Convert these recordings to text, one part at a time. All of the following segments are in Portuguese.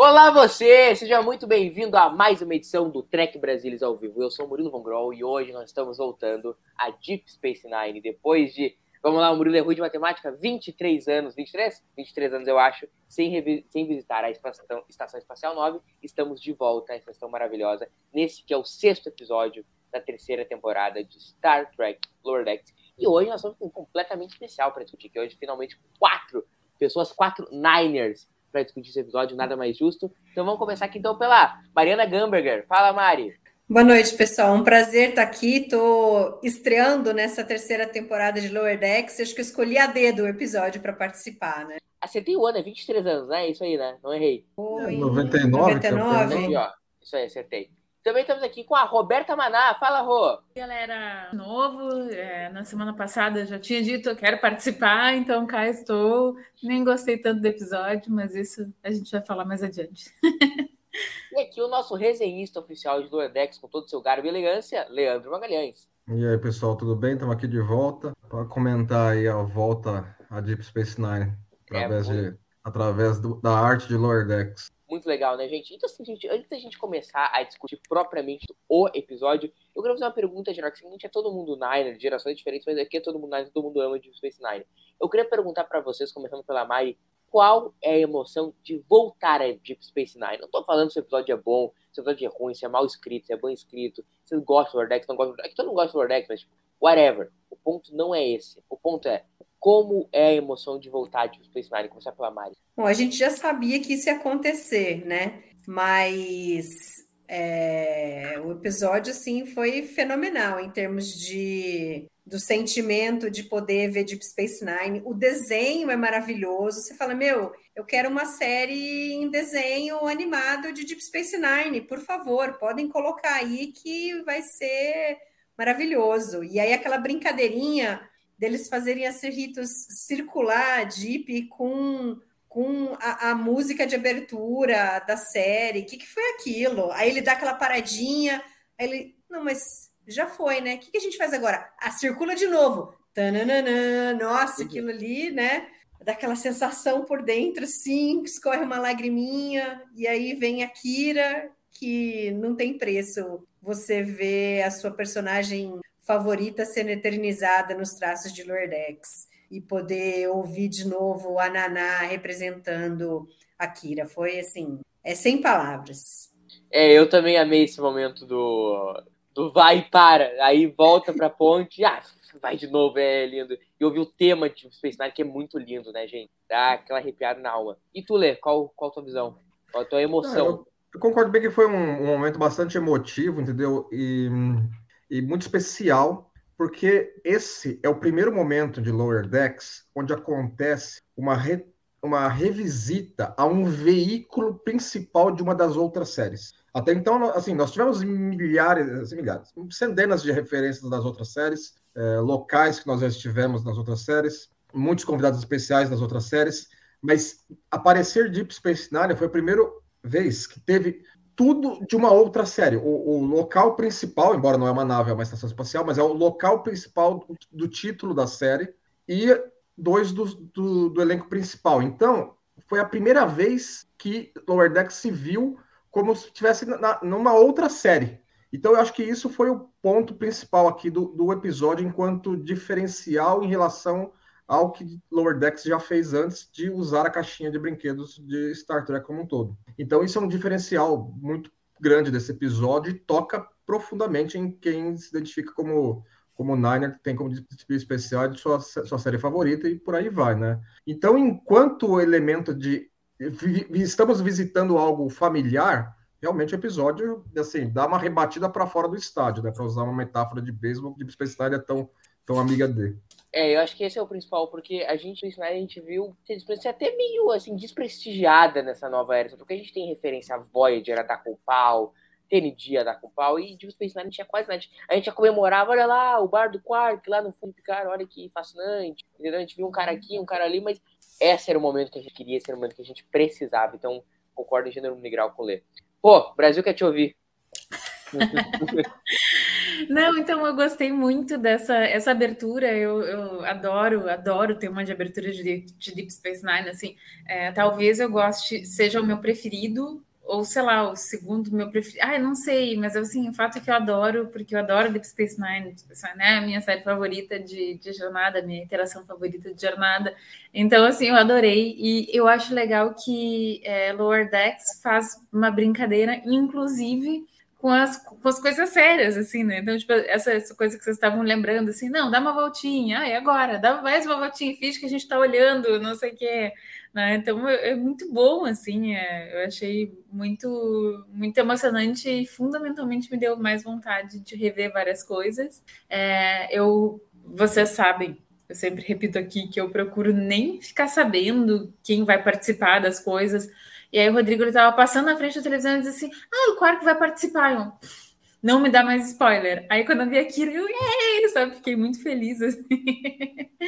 Olá você, seja muito bem-vindo a mais uma edição do Trek Brasilis ao vivo. Eu sou o Murilo Von Groll e hoje nós estamos voltando a Deep Space Nine. Depois de, vamos lá, o Murilo é ruim de matemática, 23 anos, 23? 23 anos eu acho, sem, sem visitar a Estação, Estação Espacial 9, estamos de volta, essa estação maravilhosa, nesse que é o sexto episódio da terceira temporada de Star Trek Lower Decks. E hoje nós com um completamente especial para discutir, que hoje finalmente quatro pessoas, quatro Niners, para discutir esse episódio, nada mais justo. Então vamos começar aqui então pela Mariana Gamberger. Fala, Mari. Boa noite, pessoal. Um prazer estar aqui. Estou estreando nessa terceira temporada de Lower Decks. Acho que eu escolhi a dedo o episódio para participar, né? Acertei o ano, é 23 anos, né? Isso aí, né? Não errei. Foi em 99, 99. Aqui, ó. Isso aí, acertei. Também estamos aqui com a Roberta Maná. Fala, Rô. Galera, novo, é, na semana passada eu já tinha dito eu quero participar, então cá estou. Nem gostei tanto do episódio, mas isso a gente vai falar mais adiante. E aqui o nosso resenhista oficial de Decks, com todo o seu garbo e elegância, Leandro Magalhães. E aí, pessoal, tudo bem? Estamos aqui de volta para comentar aí a volta a Deep Space Nine através, É, de, através do- da arte de Lower Decks. Muito legal, né, gente? Então, assim, gente, antes da gente começar a discutir propriamente o episódio, eu quero fazer uma pergunta geral, que seguinte, é todo mundo Niner, de gerações diferentes, mas aqui é todo mundo Niner, todo mundo ama Deep Space Nine. Eu queria perguntar pra vocês, começando pela Mari, qual é a emoção de voltar a Deep Space Nine? Não tô falando se o episódio é bom, se o episódio é ruim, se é mal escrito, se é bem escrito, se você gosta do Lordex, não gosta do Lordex, todo mundo gosta do Lordex, mas tipo, whatever. O ponto não é esse. O ponto é como é a emoção de voltar Deep Space Nine? Começar pela Mari. Bom, a gente já sabia que isso ia acontecer, né? Mas é, o episódio, assim, foi fenomenal em termos de do sentimento de poder ver Deep Space Nine. O desenho é maravilhoso. Você fala, meu, eu quero uma série em desenho animado de Deep Space Nine, por favor, podem colocar aí que vai ser maravilhoso. E aí aquela brincadeirinha deles fazerem esse ritos circular Deep com com a, a música de abertura da série. O que, que foi aquilo? Aí ele dá aquela paradinha, aí ele, não, mas já foi, né? O que, que a gente faz agora? Ah, circula de novo. Tananana, nossa, aquilo ali, né? Dá aquela sensação por dentro, assim, escorre uma lagriminha, e aí vem a Kira, que não tem preço você vê a sua personagem favorita sendo eternizada nos traços de Lordex e poder ouvir de novo a Naná representando a Kira. Foi assim, é sem palavras. É, eu também amei esse momento do, do vai e para, aí volta pra ponte, ah, vai de novo, é lindo. E ouvir o tema de Space Nine, que é muito lindo, né, gente? Dá aquela arrepiada na alma. E tu, Lê, qual, qual a tua visão? Qual a tua emoção? Eu, eu concordo bem que foi um, um momento bastante emotivo, entendeu? E, e muito especial, porque esse é o primeiro momento de Lower Decks onde acontece uma, re, uma revisita a um veículo principal de uma das outras séries. Até então, assim, nós tivemos milhares, assim, milhares, centenas de referências das outras séries, é, locais que nós já estivemos nas outras séries, muitos convidados especiais das outras séries, mas aparecer Deep Space Nine foi a primeira vez que teve tudo de uma outra série. O, o, local principal, embora não é uma nave, é uma estação espacial, mas é o local principal do, do título da série e dois do, do, do, elenco principal. Então, foi a primeira vez que Lower Decks se viu como se estivesse numa outra série. Então, eu acho que isso foi o ponto principal aqui do, do episódio, enquanto diferencial em relação ao que Lower Decks já fez antes de usar a caixinha de brinquedos de Star Trek como um todo. Então isso é um diferencial muito grande desse episódio e toca profundamente em quem se identifica como como Niner, que tem como especial de sua, sua série favorita e por aí vai, né? Então, enquanto elemento de estamos visitando algo familiar, realmente o episódio, assim, dá uma rebatida para fora do estádio, né? Para usar uma metáfora de beisebol, de Nine é tão, tão amiga dele. É, eu acho que esse é o principal, porque a gente, a gente viu ser até meio, assim, desprestigiada nessa nova era, porque a gente tem referência a Voyager, a pau, TND a pau, e Deep Space Nine não tinha quase nada. A gente já comemorava, olha lá, o bar do Quark, lá no fundo, cara, olha que fascinante, entendeu? A gente viu um cara aqui, um cara ali, mas esse era o momento que a gente queria, esse era o momento que a gente precisava, então concordo em gênero integral com o Lê. Pô, Brasil quer te ouvir. Não, então eu gostei muito dessa essa abertura. Eu, eu adoro, adoro o tema de abertura de, de Deep Space Nine. Assim, é, talvez eu goste, seja o meu preferido, ou sei lá, o segundo meu preferido. Ah, não sei, mas assim, o fato é que eu adoro, porque eu adoro Deep Space Nine, Deep Space Nine é a minha série favorita de, de jornada, minha interação favorita de jornada. Então, assim, eu adorei. E eu acho legal que é, Lower Decks faz uma brincadeira, inclusive com as, com as coisas sérias, assim, né? Então, tipo, essa, essa coisa que vocês estavam lembrando, assim, não, dá uma voltinha, ah, e agora? Dá mais uma voltinha, finge que a gente está olhando, não sei o quê. Né? Então, é, é, muito bom, assim, é, eu achei muito, muito emocionante e fundamentalmente me deu mais vontade de rever várias coisas. É, eu, vocês sabem, eu sempre repito aqui que eu procuro nem ficar sabendo quem vai participar das coisas, e aí o Rodrigo estava passando na frente da televisão e disse assim: Ah, o Quark vai participar. Eu, não me dá mais spoiler. Aí quando eu vi aquilo, eu, sabe, fiquei muito feliz. Assim.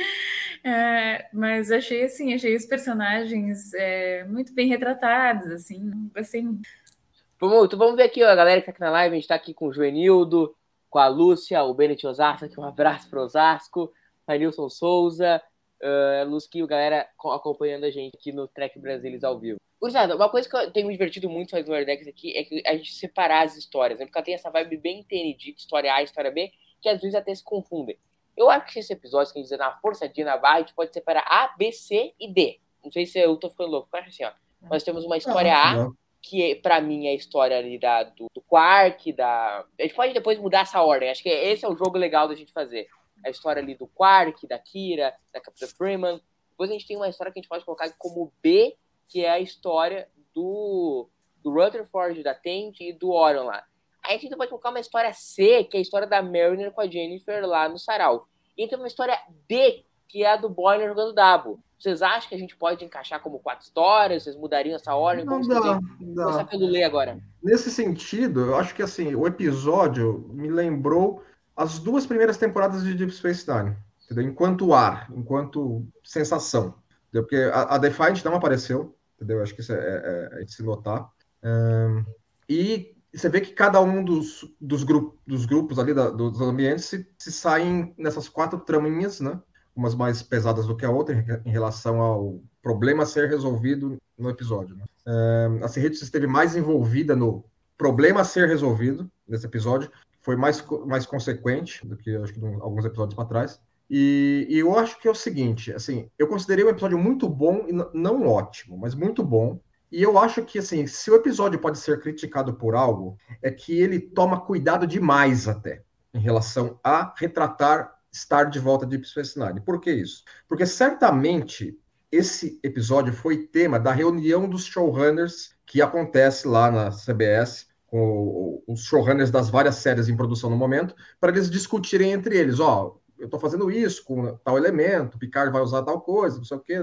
É, mas achei assim, achei os personagens é, muito bem retratados, assim, gostei muito. Vamos ver aqui, ó, a galera que tá aqui na live, a gente tá aqui com o Joenildo, com a Lúcia, o Bennett Osasco, aqui um abraço pro Osasco, a Nilson Souza, uh, Lusquinho, galera acompanhando a gente aqui no Trek Brasilis ao vivo. Gurizada, uma coisa que eu tenho me divertido muito fazendo Wordex aqui é que a gente separar as histórias, né? Porque ela tem essa vibe bem TND, história A e história B, que às vezes até se confundem. Eu acho que esse episódio, que dizer na forçadinha na barra, a gente pode separar A, B, C e D. Não sei se eu tô ficando louco, mas assim, ó. Nós temos uma história A, que é, para mim é a história ali da, do, do Quark, da. A gente pode depois mudar essa ordem. Acho que esse é o jogo legal da gente fazer. A história ali do Quark, da Kira, da Capitã Freeman. Depois a gente tem uma história que a gente pode colocar como B, que é a história do, do Rutherford, da Tent e do Orion lá. Aí a gente pode colocar uma história C, que é a história da Mariner com a Jennifer lá no Sarau. E tem uma história D, que é a do Boiler jogando Dabo. Vocês acham que a gente pode encaixar como quatro histórias? Vocês mudariam essa ordem? Não dá, dá. Começar pelo ler agora. Nesse sentido, eu acho que assim, o episódio me lembrou as duas primeiras temporadas de Deep Space Nine. Entendeu? Enquanto ar, enquanto sensação. Entendeu? Porque a, a Defiant não apareceu, entendeu? Acho que isso é, é, é de se notar. Um, e você vê que cada um dos, dos, grup, dos grupos ali, da, dos ambientes, se, se, saem nessas quatro traminhas, né? Umas mais pesadas do que a outra em, relação ao problema a ser resolvido no episódio. Né? Um, a Cerritos esteve mais envolvida no problema a ser resolvido nesse episódio, foi mais, mais consequente do que acho que alguns episódios para trás. E, e, eu acho que é o seguinte, assim, eu considerei um episódio muito bom não ótimo, mas muito bom. E eu acho que, assim, se o episódio pode ser criticado por algo, é que ele toma cuidado demais até em relação a retratar estar de volta de Deep Space Nine. Por que isso? Porque certamente esse episódio foi tema da reunião dos showrunners que acontece lá na CBS com os showrunners das várias séries em produção no momento, para eles discutirem entre eles, ó, oh, eu estou fazendo isso com tal elemento, Picard vai usar tal coisa, não sei o quê,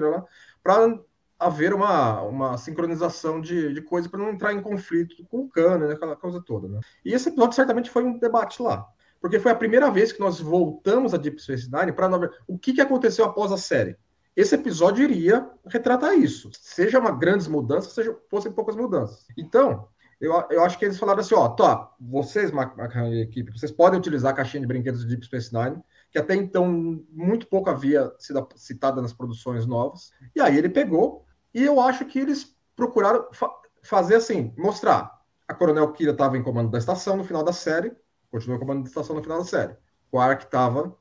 para haver uma, uma sincronização de, de coisa para não entrar em conflito com o Cano, né, aquela coisa toda. Né? E esse episódio certamente foi um debate lá, porque foi a primeira vez que nós voltamos a Deep Space Nine para o que, que aconteceu após a série. Esse episódio iria retratar isso, seja uma grandes mudanças, seja fossem poucas mudanças. Então, eu, eu acho que eles falaram assim, ó, tá, vocês, Macan e equipe, vocês podem utilizar a caixinha de brinquedos de Deep Space Nine, que até então muito pouco havia sido citada nas produções novas. E aí ele pegou, e eu acho que eles procuraram fa fazer assim, mostrar. A Coronel Kira estava em comando da estação no final da série, continuou em comando da estação no final da série. Quark estava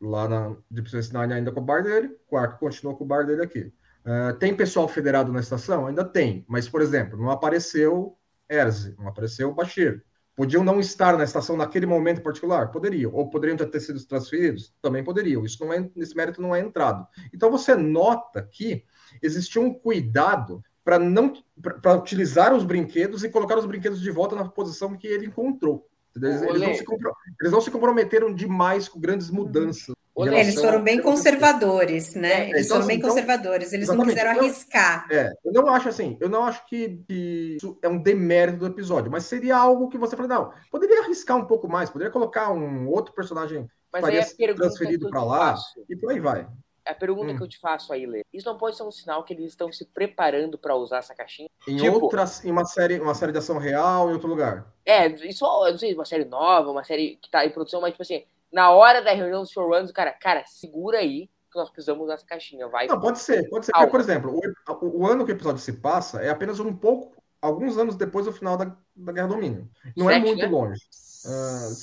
lá na Deep Space Nine ainda com o bar dele, Quark continuou com o bar dele aqui. Uh, tem pessoal federado na estação? Ainda tem, mas, por exemplo, não apareceu Erze, não apareceu Bashir. Podiam não estar na estação naquele momento particular? Poderiam. Ou poderiam já ter sido transferidos? Também poderiam. Isso não é, nesse mérito não é entrado. Então você nota que existiu um cuidado para não para utilizar os brinquedos e colocar os brinquedos de volta na posição que ele encontrou. Eles, eles, não eles, não se, comprometeram demais com grandes mudanças. Eles foram bem conservadores, né? É, eles então, foram bem então, conservadores, eles não quiseram arriscar. É, eu não acho assim, eu não acho que, que, isso é um demérito do episódio, mas seria algo que você fala, não, poderia arriscar um pouco mais, poderia colocar um outro personagem mas aí a transferido para lá e por aí vai. A pergunta hum. que eu te faço aí, Lê, isso não pode ser um sinal que eles estão se preparando para usar essa caixinha? Em tipo, outras, em uma série, uma série de ação real, em outro lugar. É, isso, eu não sei, uma série nova, uma série que tá em produção, mas tipo assim, na hora da reunião dos showrunners, o cara, cara, segura aí que nós precisamos usar essa caixinha, vai. Não, pode ser, pode ser. Porque, por exemplo, o, o, ano que o episódio se passa é apenas um pouco, alguns anos depois do final da, da Guerra do Domínio. Não é Sete, é muito né? longe. Uh,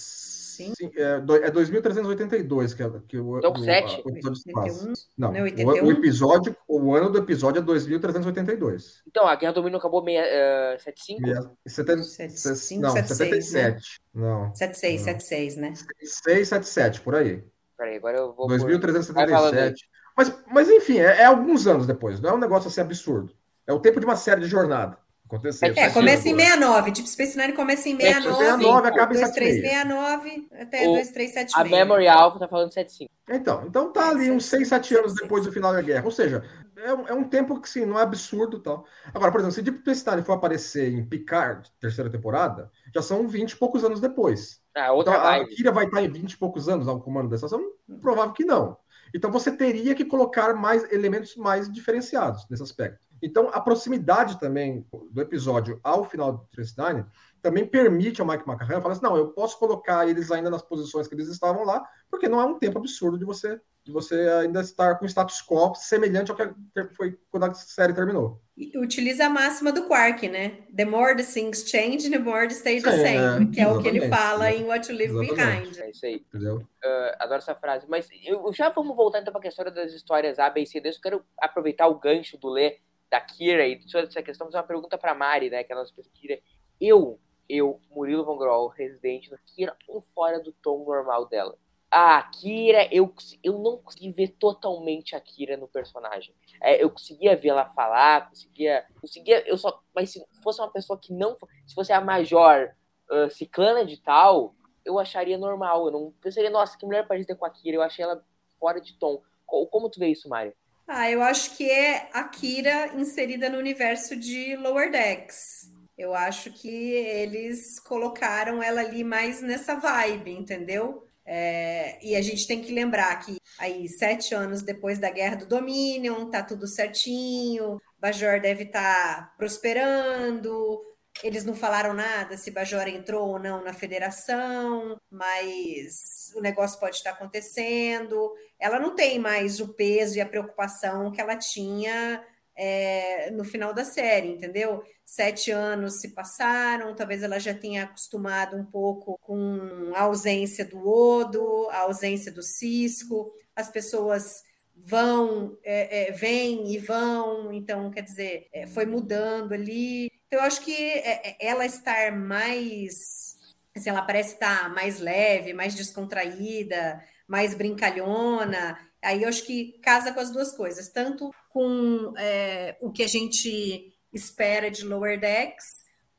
Sim. Sim é, é 2382 que, é, que o, então, o, 7. o episódio se passa. Não, não o, o, episódio, o ano do episódio é 2382. Então, a Guerra do Domínio acabou meia, uh, 75? 75, não, 77. Não. 76, 76, né? 76, 77, por aí. Peraí, agora eu vou. 2377. Mas, mas enfim, é, é alguns anos depois, não é um negócio assim absurdo. É o tempo de uma série de jornada. Aconteceu. É, começa em 69. Deep Space Nine começa em 69. 69 acaba em 2369 até o, 2376. A Memory Alpha tá falando 75. Então, então tá ali uns 6, 7 anos depois do final da guerra. Ou seja, é um, é um tempo que sim, não é absurdo tal. Agora, por exemplo, se Deep Space Nine for aparecer em Picard, terceira temporada, já são 20 e poucos anos depois. Ah, outra então, a Kira vai estar em 20 e poucos anos ao comando dessa ação? Provável que não. Então você teria que colocar mais elementos mais diferenciados nesse aspecto. Então, a proximidade também do episódio ao final do Trace Nine também permite ao Mike McCarran falar assim, não, eu posso colocar eles ainda nas posições que eles estavam lá, porque não é um tempo absurdo de você de você ainda estar com status quo semelhante ao que foi quando a série terminou. E utiliza a máxima do Quark, né? The more the things change, the more they stay the same, é, que é o que ele fala em What You Leave exatamente. Behind. É isso aí. Entendeu? Uh, adoro essa frase. Mas eu, já vamos voltar então para a questão das histórias A, B e C. Eu quero aproveitar o gancho do Lê da Kira e toda essa questão, fazer uma pergunta para Mari, né, que é a nossa Kira. Eu, eu, Murilo Von Groll, residente da Kira, um fora do tom normal dela. A Kira, eu, eu não consegui ver totalmente a Kira no personagem. É, eu conseguia ver ela falar, conseguia, conseguia, eu só, mas se fosse uma pessoa que não, se fosse a Major uh, Ciclana de tal, eu acharia normal. Eu não pensaria, nossa, que mulher parecida com a Kira. Eu achei ela fora de tom. Como tu vê isso, Mário? Ah, eu acho que é a Kira inserida no universo de Lower Decks. Eu acho que eles colocaram ela ali mais nessa vibe, entendeu? É, e a gente tem que lembrar que aí, sete anos depois da Guerra do Dominion, tá tudo certinho, Bajor deve estar tá prosperando, eles não falaram nada se Bajor entrou ou não na federação, mas o negócio pode estar acontecendo. Ela não tem mais o peso e a preocupação que ela tinha é, no final da série, entendeu? Sete anos se passaram, talvez ela já tenha acostumado um pouco com a ausência do Odo, a ausência do Cisco, as pessoas vão, é, é, vêm e vão, então, quer dizer, é, foi mudando ali. Então, eu acho que é, é, ela estar mais. Assim, ela parece estar mais leve, mais descontraída, mais brincalhona. Aí eu acho que casa com as duas coisas, tanto com é, o que a gente espera de Lower Decks,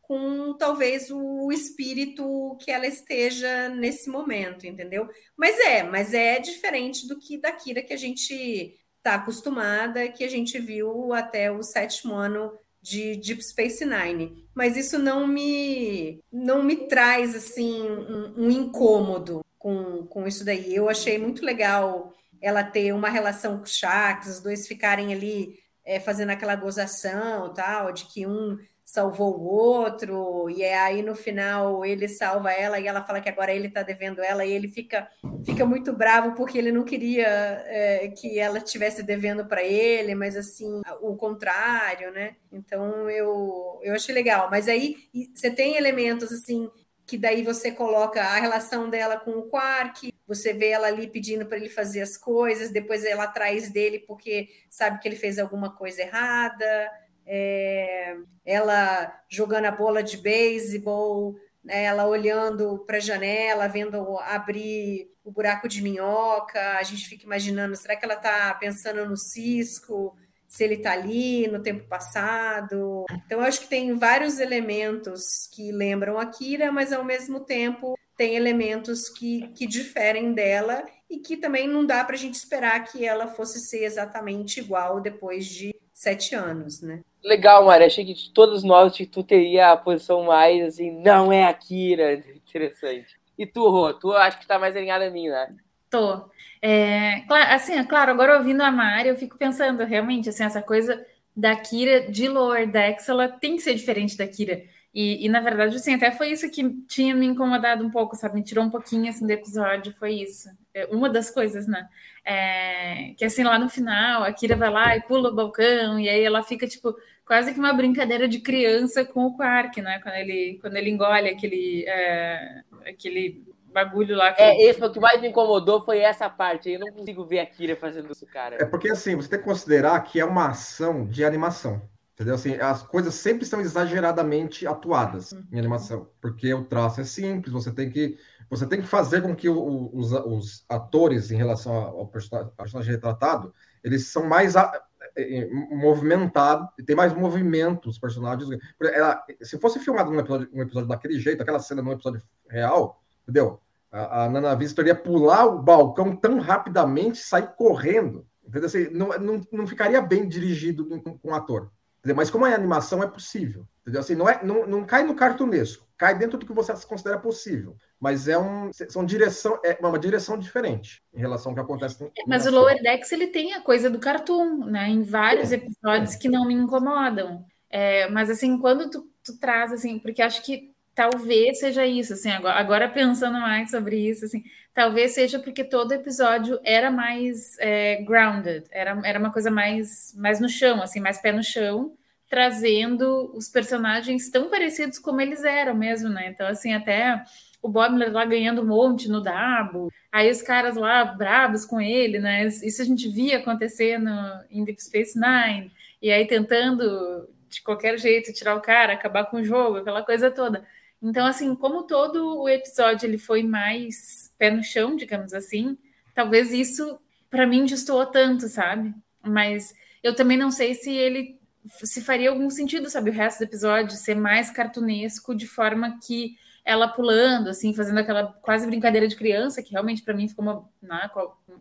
com talvez o espírito que ela esteja nesse momento, entendeu? Mas é, mas é diferente do que da Kira que a gente está acostumada, que a gente viu até o sétimo ano de Deep Space Nine, mas isso não me não me traz assim um, um, incômodo com, com isso daí. Eu achei muito legal ela ter uma relação com o Shax, os dois ficarem ali é, fazendo aquela gozação tal, de que um salvou o outro, e é aí no final ele salva ela e ela fala que agora ele está devendo ela, e ele fica, fica muito bravo porque ele não queria é, que ela estivesse devendo para ele, mas assim, o contrário, né? Então eu, eu achei legal. Mas aí você tem elementos assim que daí você coloca a relação dela com o Quark, você vê ela ali pedindo para ele fazer as coisas, depois ela atrás dele porque sabe que ele fez alguma coisa errada é, ela jogando a bola de beisebol, né, ela olhando para a janela, vendo abrir o buraco de minhoca, a gente fica imaginando, será que ela está pensando no cisco? se ele está ali no tempo passado. Então, eu acho que tem vários elementos que lembram a Kira, mas ao mesmo tempo tem elementos que, que diferem dela e que também não dá para a gente esperar que ela fosse ser exatamente igual depois de sete anos, né? Legal, Mari. Achei que de todos nós tu teria a posição mais assim, não é a Kira. Interessante. E tu, Rô? Tu acho que tá mais alinhada a mim, né? Tô. É, assim, é claro, agora ouvindo a Mari, eu fico pensando realmente, assim, essa coisa da Kira de Lower Decks, ela tem que ser diferente da Kira. E, e, na verdade, assim, até foi isso que tinha me incomodado um pouco, sabe? Me tirou um pouquinho, assim, do episódio, foi isso. É uma das coisas, né? É, que, assim, lá no final, a Kira vai lá e pula o balcão, e aí ela fica, tipo, quase que uma brincadeira de criança com o Quark, né? Quando ele, quando ele engole aquele, é, aquele bagulho lá. Que... É, esse o que mais me incomodou foi essa parte. Eu não consigo ver a Kira fazendo isso, cara. É porque assim, você tem que considerar que é uma ação de animação. Entendeu? Assim, as coisas sempre são exageradamente atuadas em animação, porque o traço é simples, você tem que você tem que fazer com que o, os, os, atores, em relação ao personagem retratado, eles são mais a, é, movimentados, tem mais movimento os personagens. Ela, se fosse filmado um episódio, um episódio daquele jeito, aquela cena num episódio real, entendeu? A, a Nana Vista ia pular o balcão tão rapidamente, sair correndo. Entendeu? Assim, não, não, não ficaria bem dirigido com, o ator. Entendeu? Mas como é animação, é possível. Entendeu? Assim, não, é, não, não cai no cartunesco, cai dentro do que você considera possível. Mas é um, são direção, é uma direção diferente em relação ao que acontece. No, mas o Lower Decks ele tem a coisa do cartoon, né? Em vários episódios que não me incomodam. É, mas assim, quando tu, tu traz assim, porque acho que talvez seja isso, assim, agora, agora, pensando mais sobre isso, assim, talvez seja porque todo episódio era mais é, grounded, era, era uma coisa mais, mais no chão, assim, mais pé no chão, trazendo os personagens tão parecidos como eles eram mesmo, né? Então, assim, até o Bobler lá ganhando um monte no Dabo, aí os caras lá bravos com ele, né? Isso a gente via acontecer no, em Deep Space Nine, e aí tentando de qualquer jeito tirar o cara, acabar com o jogo, aquela coisa toda. Então, assim, como todo o episódio ele foi mais pé no chão, digamos assim, talvez isso para mim destoou tanto, sabe? Mas eu também não sei se ele se faria algum sentido, sabe, o resto do episódio ser mais cartunesco de forma que ela pulando, assim, fazendo aquela quase brincadeira de criança, que realmente para mim ficou uma, né,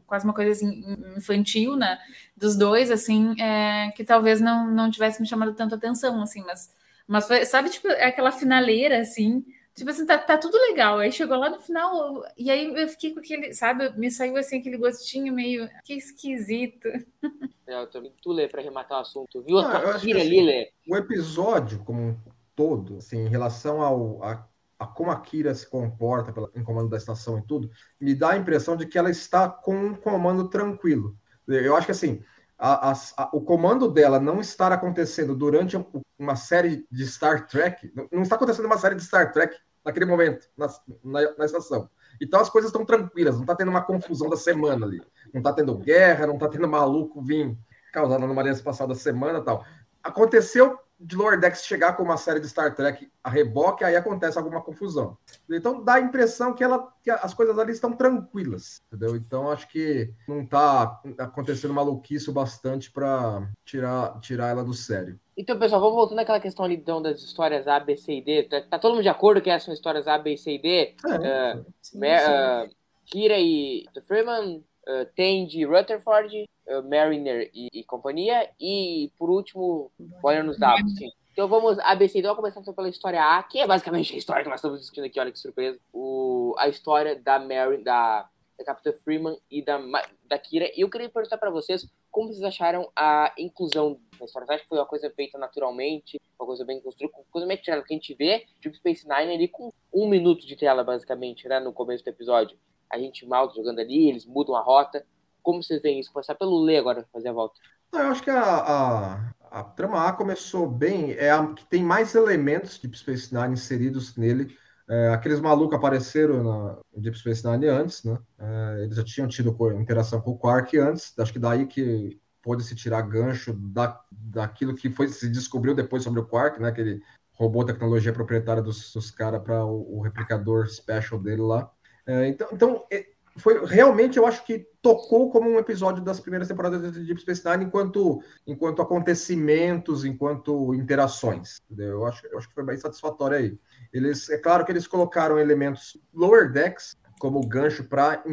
quase uma coisa assim, infantil, né, dos dois, assim, é, que talvez não, não tivesse me chamado tanto atenção, assim, mas mas foi, sabe, tipo, é aquela finaleira, assim, tipo assim, tá, tá tudo legal. Aí chegou lá no final, e aí eu fiquei com aquele, sabe, me saiu assim aquele gostinho meio, que esquisito. É, eu também tu lê para arrematar o assunto, viu? Ah, a tira ali, Lê. O episódio como um todo, assim, em relação ao, a, a como a Kira se comporta pela, em comando da estação e tudo, me dá a impressão de que ela está com um comando tranquilo. Eu acho que assim, a, a, o comando dela não estar acontecendo durante uma série de Star Trek, não está acontecendo uma série de Star Trek naquele momento, na, na, na estação. Então as coisas estão tranquilas, não está tendo uma confusão da semana ali. Não está tendo guerra, não está tendo maluco vir causado no Maria passada semana tal. Aconteceu de Lower Decks chegar com uma série de Star Trek a reboque, aí acontece alguma confusão. Então dá a impressão que, ela, que as coisas ali estão tranquilas, entendeu? Então acho que não está acontecendo maluquice o bastante para tirar, tirar ela do sério. Então, pessoal, vamos voltando àquela questão ali então, das histórias A, B, C e D. Tá, tá todo mundo de acordo que essas são histórias A, B, C e D? É, uh, sim, sim. Uh, Kira e Freeman, uh, Tandy Rutherford, uh, Mariner e, e, companhia. E, por último, Boyer nos Davos. Sim. Então vamos, ABC, então começando pela história A, que é basicamente a história que nós estamos discutindo aqui, olha que surpresa. O, a história da Mary, da, da Capitã Freeman e da, da Kira. E eu queria perguntar para vocês como vocês acharam a inclusão na história. Acha que foi uma coisa feita naturalmente, uma coisa bem construída, coisa meio que a gente vê Deep Space Nine ali com um minuto de tela, basicamente, né, no começo do episódio. A gente mal jogando ali, eles mudam a rota. Como vocês veem isso? Começar pelo Lê agora, fazer a volta. Eu acho que a, a, a trama A começou bem, é a que tem mais elementos de Space Nine inseridos nele. É, aqueles malucos apareceram na Deep Space Nine antes, né? É, eles já tinham tido interação com o Quark antes, acho que daí que pôde se tirar gancho da, daquilo que foi se descobriu depois sobre o Quark, né? Que ele roubou a tecnologia proprietária dos, dos caras para o, o, replicador special dele lá. É, então, então foi realmente, eu acho que tocou como um episódio das primeiras temporadas de Deep Space Nine enquanto, enquanto acontecimentos, enquanto interações. Entendeu? Eu acho, eu acho que foi bem satisfatório aí. Eles, é claro que eles colocaram elementos lower decks como gancho para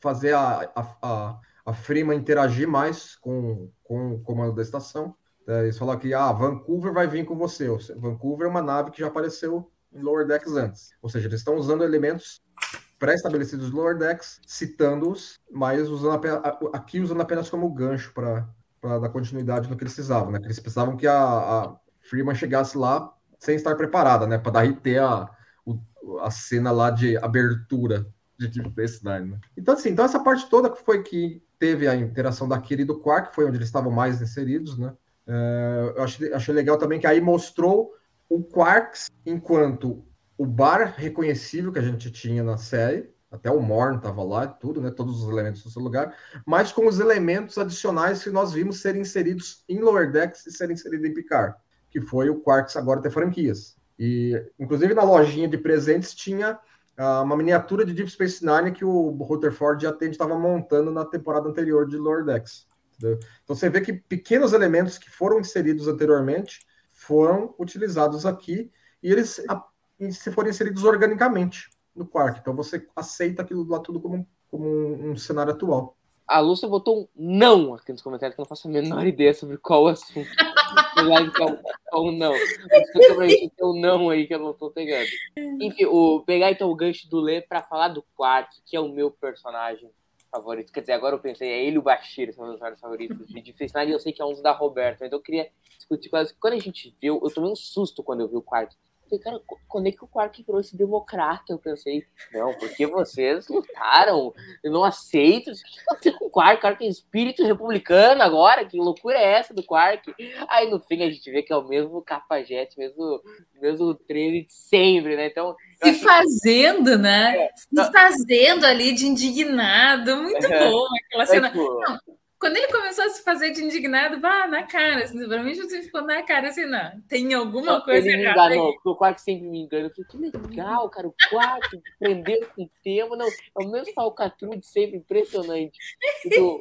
fazer a, a, a, a Freeman interagir mais com, com o comando da estação. É, eles falaram que ah, Vancouver vai vir com você. Vancouver é uma nave que já apareceu em Lower Decks antes. Ou seja, eles estão usando elementos pré-estabelecidos Lower Decks, citando-os, mas usando apenas, aqui usando apenas como gancho para dar continuidade no que eles precisavam. Né? Que eles precisavam que a, a Freeman chegasse lá sem estar preparada, né? Para dar ter a, a cena lá de abertura de Deep Space Nine. Né? Então, assim, então essa parte toda que foi que teve a interação da Kira e do Quark, foi onde eles estavam mais inseridos, né? É, eu achei, achei legal também que aí mostrou o Quarks enquanto o bar reconhecível que a gente tinha na série, até o Morn estava lá, tudo, né? Todos os elementos no seu lugar, mas com os elementos adicionais que nós vimos serem inseridos em Lower Decks e serem inseridos em Picard, que foi o Quarks agora ter franquias. E, inclusive, na lojinha de presentes tinha uh, uma miniatura de Deep Space Nine que o Rutherford já estava montando na temporada anterior de Lower Decks. Entendeu? Então você vê que pequenos elementos que foram inseridos anteriormente foram utilizados aqui e eles se foram inseridos organicamente no quark. Então você aceita aquilo lá tudo como, como um, um cenário atual. A Lúcia botou um não aqui nos comentários, que eu não faço a menor ideia sobre qual o assunto. qual, qual não. Explica pra gente o não aí que eu não tô pegando. Enfim, o, pegar então o gancho do Lê pra falar do Quark, que é o meu personagem favorito. Quer dizer, agora eu pensei, é ele e o Bashir são meus vários favoritos de Difícil e eu sei que é um da Roberto. Então eu queria discutir quase. Quando a gente viu, eu tomei um susto quando eu vi o quarto. Falei, cara, quando é que o Quark virou esse democrata? Eu pensei, não, porque vocês lutaram, eu não aceito. O que aconteceu com o Quark? O Quark é espírito republicano agora? Que loucura é essa do Quark? Aí no fim a gente vê que é o mesmo capajete, mesmo, mesmo treino de sempre, né? Então. Se fazendo, né? É. Se fazendo ali de indignado, muito uhum. bom aquela cena. É, tipo... Não, quando ele começou a se fazer de indignado, vá na cara. Assim, pra mim, você ficou na cara assim, não. Tem alguma coisa ele errada. Me enganou, porque o Quark sempre me engana. Eu falei, que legal, cara. O Quark prendeu com o tema. Não, é o mesmo falcatrua de sempre, impressionante. Tipo,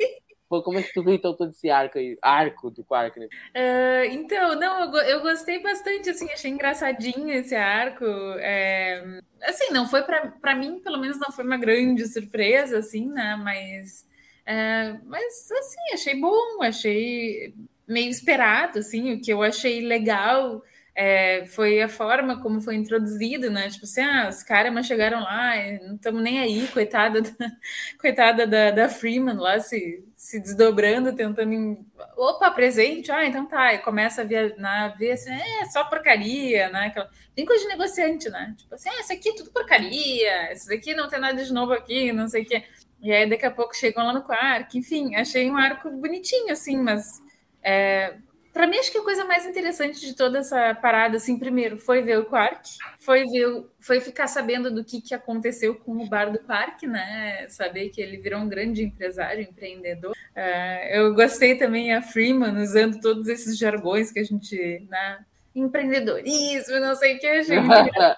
como é que tu viu então todo esse arco aí? Arco do Quark, né? Uh, então, não, eu, eu, gostei bastante, assim, achei engraçadinho esse arco. É, assim, não foi para pra mim, pelo menos não foi uma grande surpresa, assim, né? Mas é, mas assim, achei bom, achei meio esperado, assim, o que eu achei legal é, foi a forma como foi introduzido, né? Tipo assim, ah, os caras chegaram lá, não estamos nem aí, coitada da, coitada da, da Freeman lá se, se desdobrando, tentando. Opa, presente, ah, então tá. E começa a ver, na, ver assim, é só porcaria, né? Aquela, coisa de negociante, né? Tipo assim, ah, isso aqui é tudo porcaria, isso daqui não tem nada de novo aqui, não sei o quê. E aí daqui a pouco chegam lá no quark. Enfim, achei um arco bonitinho, assim, mas é, para mim acho que a coisa mais interessante de toda essa parada, assim, primeiro, foi ver o quark, foi ver, foi ficar sabendo do que, que aconteceu com o bar do quark, né? Saber que ele virou um grande empresário, empreendedor. É, eu gostei também a Freeman usando todos esses jargões que a gente, né? Empreendedorismo, não sei o que, achei engraçado.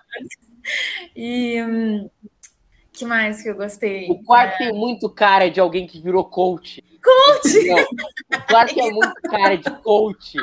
E. Hum, que mais que eu gostei? O quarto é... tem muito cara de alguém que virou coach. Coach! Não, o quarto é muito cara de coach.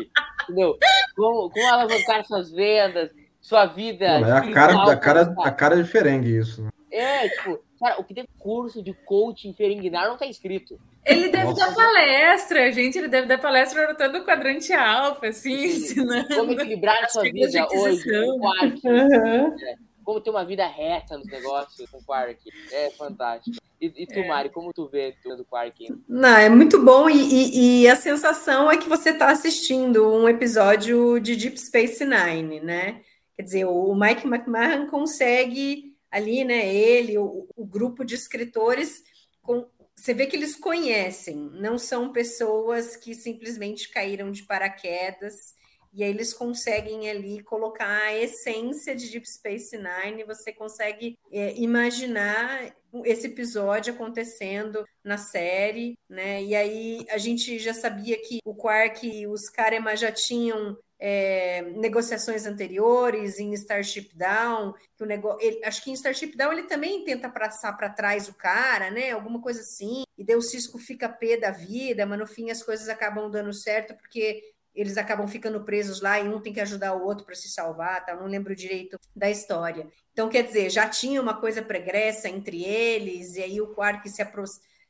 Entendeu? Como, como alavancar suas vendas, sua vida. Não, é a cara, a, cara, a cara de Ferengue isso. Né? É, tipo, cara, o que tem curso de coach em Ferenguinar não tá escrito. Ele deve Nossa. dar palestra, gente. Ele deve dar palestra no todo o quadrante alfa, assim, ensinando. Como equilibrar a sua vida hoje. Uhum. É como ter uma vida reta nos negócios com o Quark. É fantástico. E, e tu, é. Mari, como tu vê do Quark? Não, é muito bom e, e, e a sensação é que você está assistindo um episódio de Deep Space Nine, né? Quer dizer, o Mike McMahon consegue ali, né? Ele, o, o grupo de escritores, com, você vê que eles conhecem, não são pessoas que simplesmente caíram de paraquedas e aí eles conseguem ali colocar a essência de Deep Space Nine, você consegue é, imaginar esse episódio acontecendo na série, né? E aí a gente já sabia que o Quark e os Karema já tinham é, negociações anteriores em Starship Down, que o negócio, ele, acho que em Starship Down ele também tenta passar para trás o cara, né? Alguma coisa assim. E daí o Cisco fica pé da vida, mas no fim as coisas acabam dando certo porque eles acabam ficando presos lá e um tem que ajudar o outro para se salvar, tá? Não lembro direito da história. Então, quer dizer, já tinha uma coisa pregressa entre eles, e aí o Quark se, apro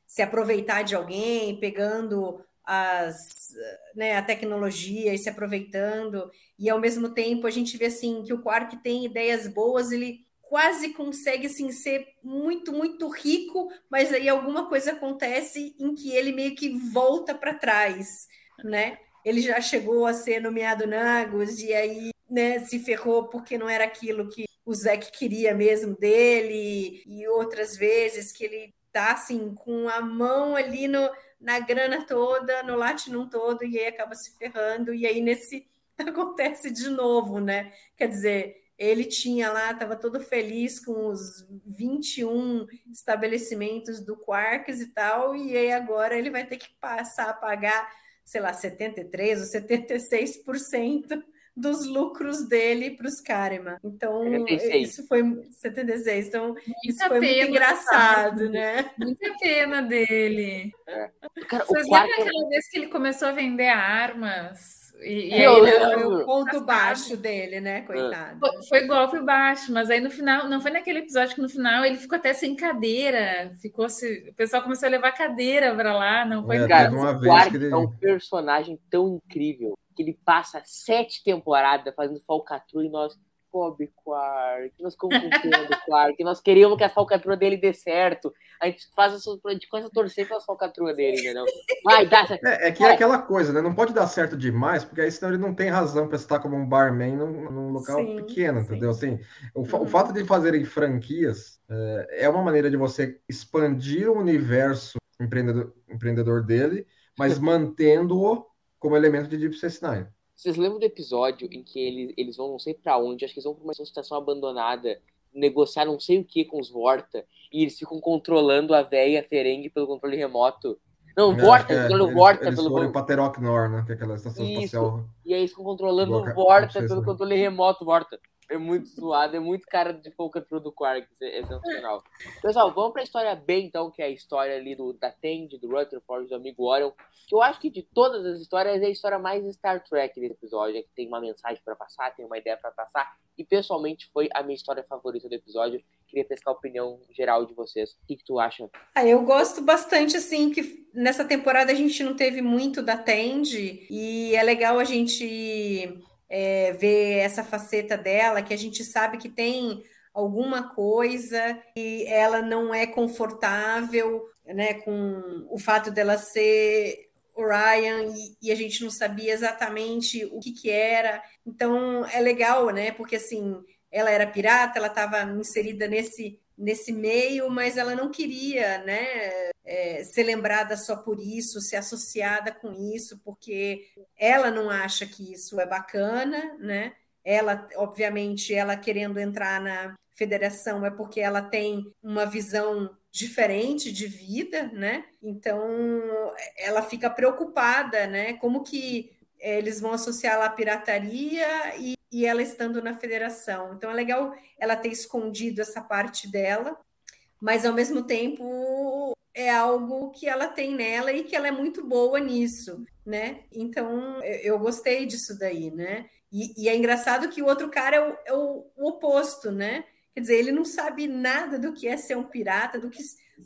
se aproveitar de alguém, pegando as, né, a tecnologia e se aproveitando, e ao mesmo tempo a gente vê assim que o Quark tem ideias boas, ele quase consegue assim, ser muito, muito rico, mas aí alguma coisa acontece em que ele meio que volta para trás, né? Ele já chegou a ser nomeado Nagos e aí né, se ferrou porque não era aquilo que o Zeke queria mesmo dele, e outras vezes que ele tá assim, com a mão ali no, na grana toda, no latinum todo, e aí acaba se ferrando, e aí nesse acontece de novo, né? Quer dizer, ele tinha lá, estava todo feliz com os 21 estabelecimentos do Quarks e tal, e aí agora ele vai ter que passar a pagar, sei lá, 73 ou 76% dos lucros dele para os Kahneman. Então, 76. isso foi 76. Então, Muita isso foi muito engraçado, né? Muita pena dele. É. Cara, Vocês lembram aquela vez que ele começou a vender armas? E, e aí foi o ponto baixo dele, né? Coitado. Foi, foi, golpe baixo, mas aí no final, não foi naquele episódio que no final ele ficou até sem cadeira, ficou se, o pessoal começou a levar cadeira para lá, não foi? É, cara, uma vez que ele... é um personagem tão incrível que ele passa sete temporadas fazendo falcatrua e nós pobre Quark, nós pena do Quark, nós queríamos que a falcatrua dele dê certo. A gente faz a, a gente começa a torcer pela falcatrua dele, entendeu? Vai, dá certo. É, é que é aquela coisa, né? Não pode dar certo demais, porque aí senão ele não tem razão para estar como um barman num, num local sim, pequeno, sim. entendeu? Assim, o, uhum. o, fato de fazerem franquias é, é uma maneira de você expandir o universo empreendedor, empreendedor dele, mas mantendo-o como elemento de Deep Space Nine. Vocês lembram do episódio em que eles, eles vão não sei para onde, acho que eles vão para uma estação abandonada, negociar não sei o que com os Vorta, e eles ficam controlando a véia Ferengue pelo controle remoto. Não, é, Vorta, é, eles, Vorta eles pelo foram Nor, né? Que é aquela estação Isso. espacial. E aí eles ficam controlando o Vorta pelo controle remoto, Vorta. É muito suado, é muito cara de falcatrua do Quark, é, é sensacional. Pessoal, vamos pra história B, então, que é a história ali do, da Tend, do Rutherford, do amigo Orion, que eu acho que de todas as histórias é a história mais Star Trek desse episódio, é que tem uma mensagem para passar, tem uma ideia para passar, e pessoalmente foi a minha história favorita do episódio. Queria pescar a opinião geral de vocês. O que, que tu acha? Ah, eu gosto bastante, assim, que nessa temporada a gente não teve muito da Tend, e é legal a gente é, ver essa faceta dela, que a gente sabe que tem alguma coisa e ela não é confortável, né, com o fato dela ser Orion e, e, a gente não sabia exatamente o que que era. Então é legal, né? Porque assim, ela era pirata, ela estava inserida nesse nesse meio, mas ela não queria, né, é, ser lembrada só por isso, ser associada com isso, porque ela não acha que isso é bacana, né? Ela, obviamente, ela querendo entrar na federação é porque ela tem uma visão diferente de vida, né? Então ela fica preocupada, né? Como que eles vão associar a pirataria e, e ela estando na federação. Então é legal ela ter escondido essa parte dela, mas ao mesmo tempo é algo que ela tem nela e que ela é muito boa nisso, né? Então eu gostei disso daí, né? E, e é engraçado que o outro cara é o, é o, o, oposto, né? Quer dizer, ele não sabe nada do que é ser um pirata, do que,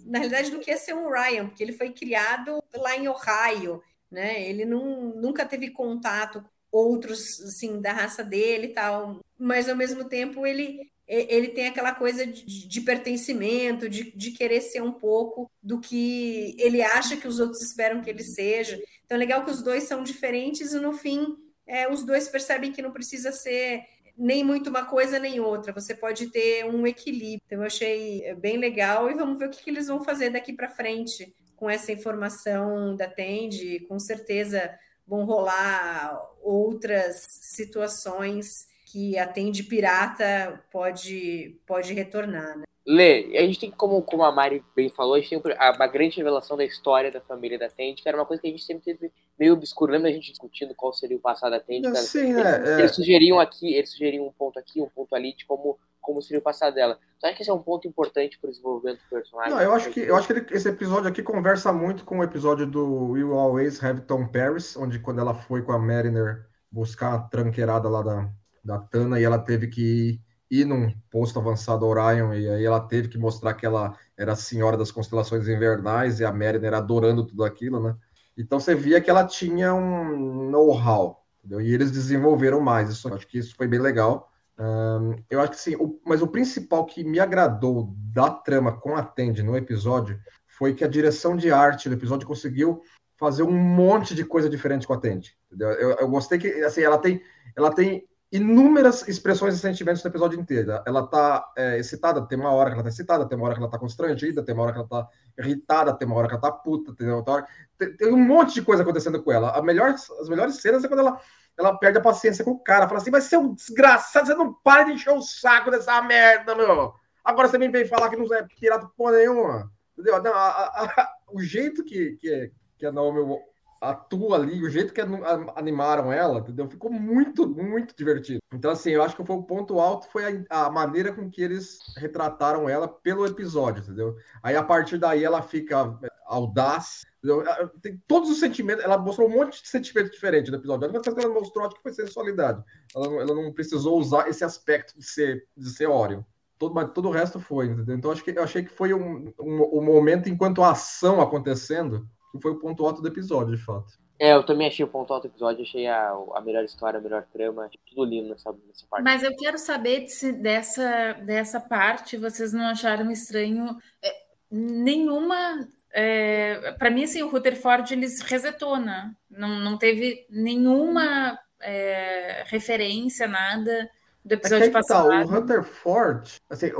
na realidade, do que é ser um Ryan, porque ele foi criado lá em Ohio, né? Ele não, nunca teve contato com outros, assim, da raça dele e tal, mas ao mesmo tempo ele ele tem aquela coisa de, de pertencimento, de, de, querer ser um pouco do que ele acha que os outros esperam que ele seja. Então é legal que os dois são diferentes e no fim é, os dois percebem que não precisa ser nem muito uma coisa nem outra, você pode ter um equilíbrio. Então eu achei bem legal e vamos ver o que, que eles vão fazer daqui para frente com essa informação da Tende, com certeza vão rolar outras situações que a Tende Pirata pode, pode retornar, né? Lê, a gente tem como, como a Mari bem falou, a gente tem uma grande revelação da história da família da Tende, que era uma coisa que a gente sempre teve meio obscuro. Lembra a gente discutindo qual seria o passado da Tende? Sim, eles, né? eles sugeriam aqui, eles sugeriam um ponto aqui, um ponto ali, de como, como seria o passado dela. Você acha que esse é um ponto importante para o desenvolvimento do personagem? Não, eu acho que, eu acho que esse episódio aqui conversa muito com o episódio do Will Always Have Tom Paris, onde quando ela foi com a Mariner buscar a tranqueirada lá da, da Tana e ela teve que ir num posto avançado Orion e aí ela teve que mostrar que ela era a senhora das constelações invernais e a Mariner adorando tudo aquilo, né? Então você via que ela tinha um know-how, e eles desenvolveram mais. Isso, acho que isso foi bem legal. Um, eu acho que sim, o, mas o principal que me agradou da trama com a Tende no episódio foi que a direção de arte do episódio conseguiu fazer um monte de coisa diferente com a Tende. Eu, eu, gostei que assim, ela tem, ela tem inúmeras expressões e sentimentos no episódio inteiro. Ela tá é, excitada, tem uma hora que ela tá excitada, tem uma hora que ela tá constrangida, tem uma hora que ela tá irritada, tem uma hora que ela tá puta, tem, hora... tem, tem um monte de coisa acontecendo com ela. A melhor, as melhores cenas é quando ela, ela perde a paciência com o cara, fala assim, vai ser um desgraçado, você não para de encher o saco dessa merda, meu. Agora você vem falar que não é pirata porra nenhuma. Entendeu? Não, a, a, o jeito que, que, que a Naomi atua ali, o jeito que animaram ela, entendeu? Ficou muito, muito divertido. Então, assim, eu acho que foi o ponto alto foi a, a, maneira com que eles retrataram ela pelo episódio, entendeu? Aí, a partir daí, ela fica é, audaz? Tem todos os sentimentos, ela mostrou um monte de sentimentos diferentes no episódio. A única coisa que ela mostrou, acho que foi sensualidade. Ela, ela não precisou usar esse aspecto de ser, de ser Orion. Todo, mas todo o resto foi, entendeu? Então, acho que, eu achei que foi um, um, um momento enquanto a ação acontecendo, que foi o ponto alto do episódio, de fato. É, eu também achei o ponto alto do episódio, achei a, a melhor história, a melhor trama, tudo lindo nessa, nessa parte. Mas eu quero saber se dessa, dessa parte vocês não acharam estranho é, nenhuma. É, para mim, assim, o Rutherford eles resetou, né? Não, não teve nenhuma é, referência, nada do episódio é passado. Tá, o Rutherford, assim,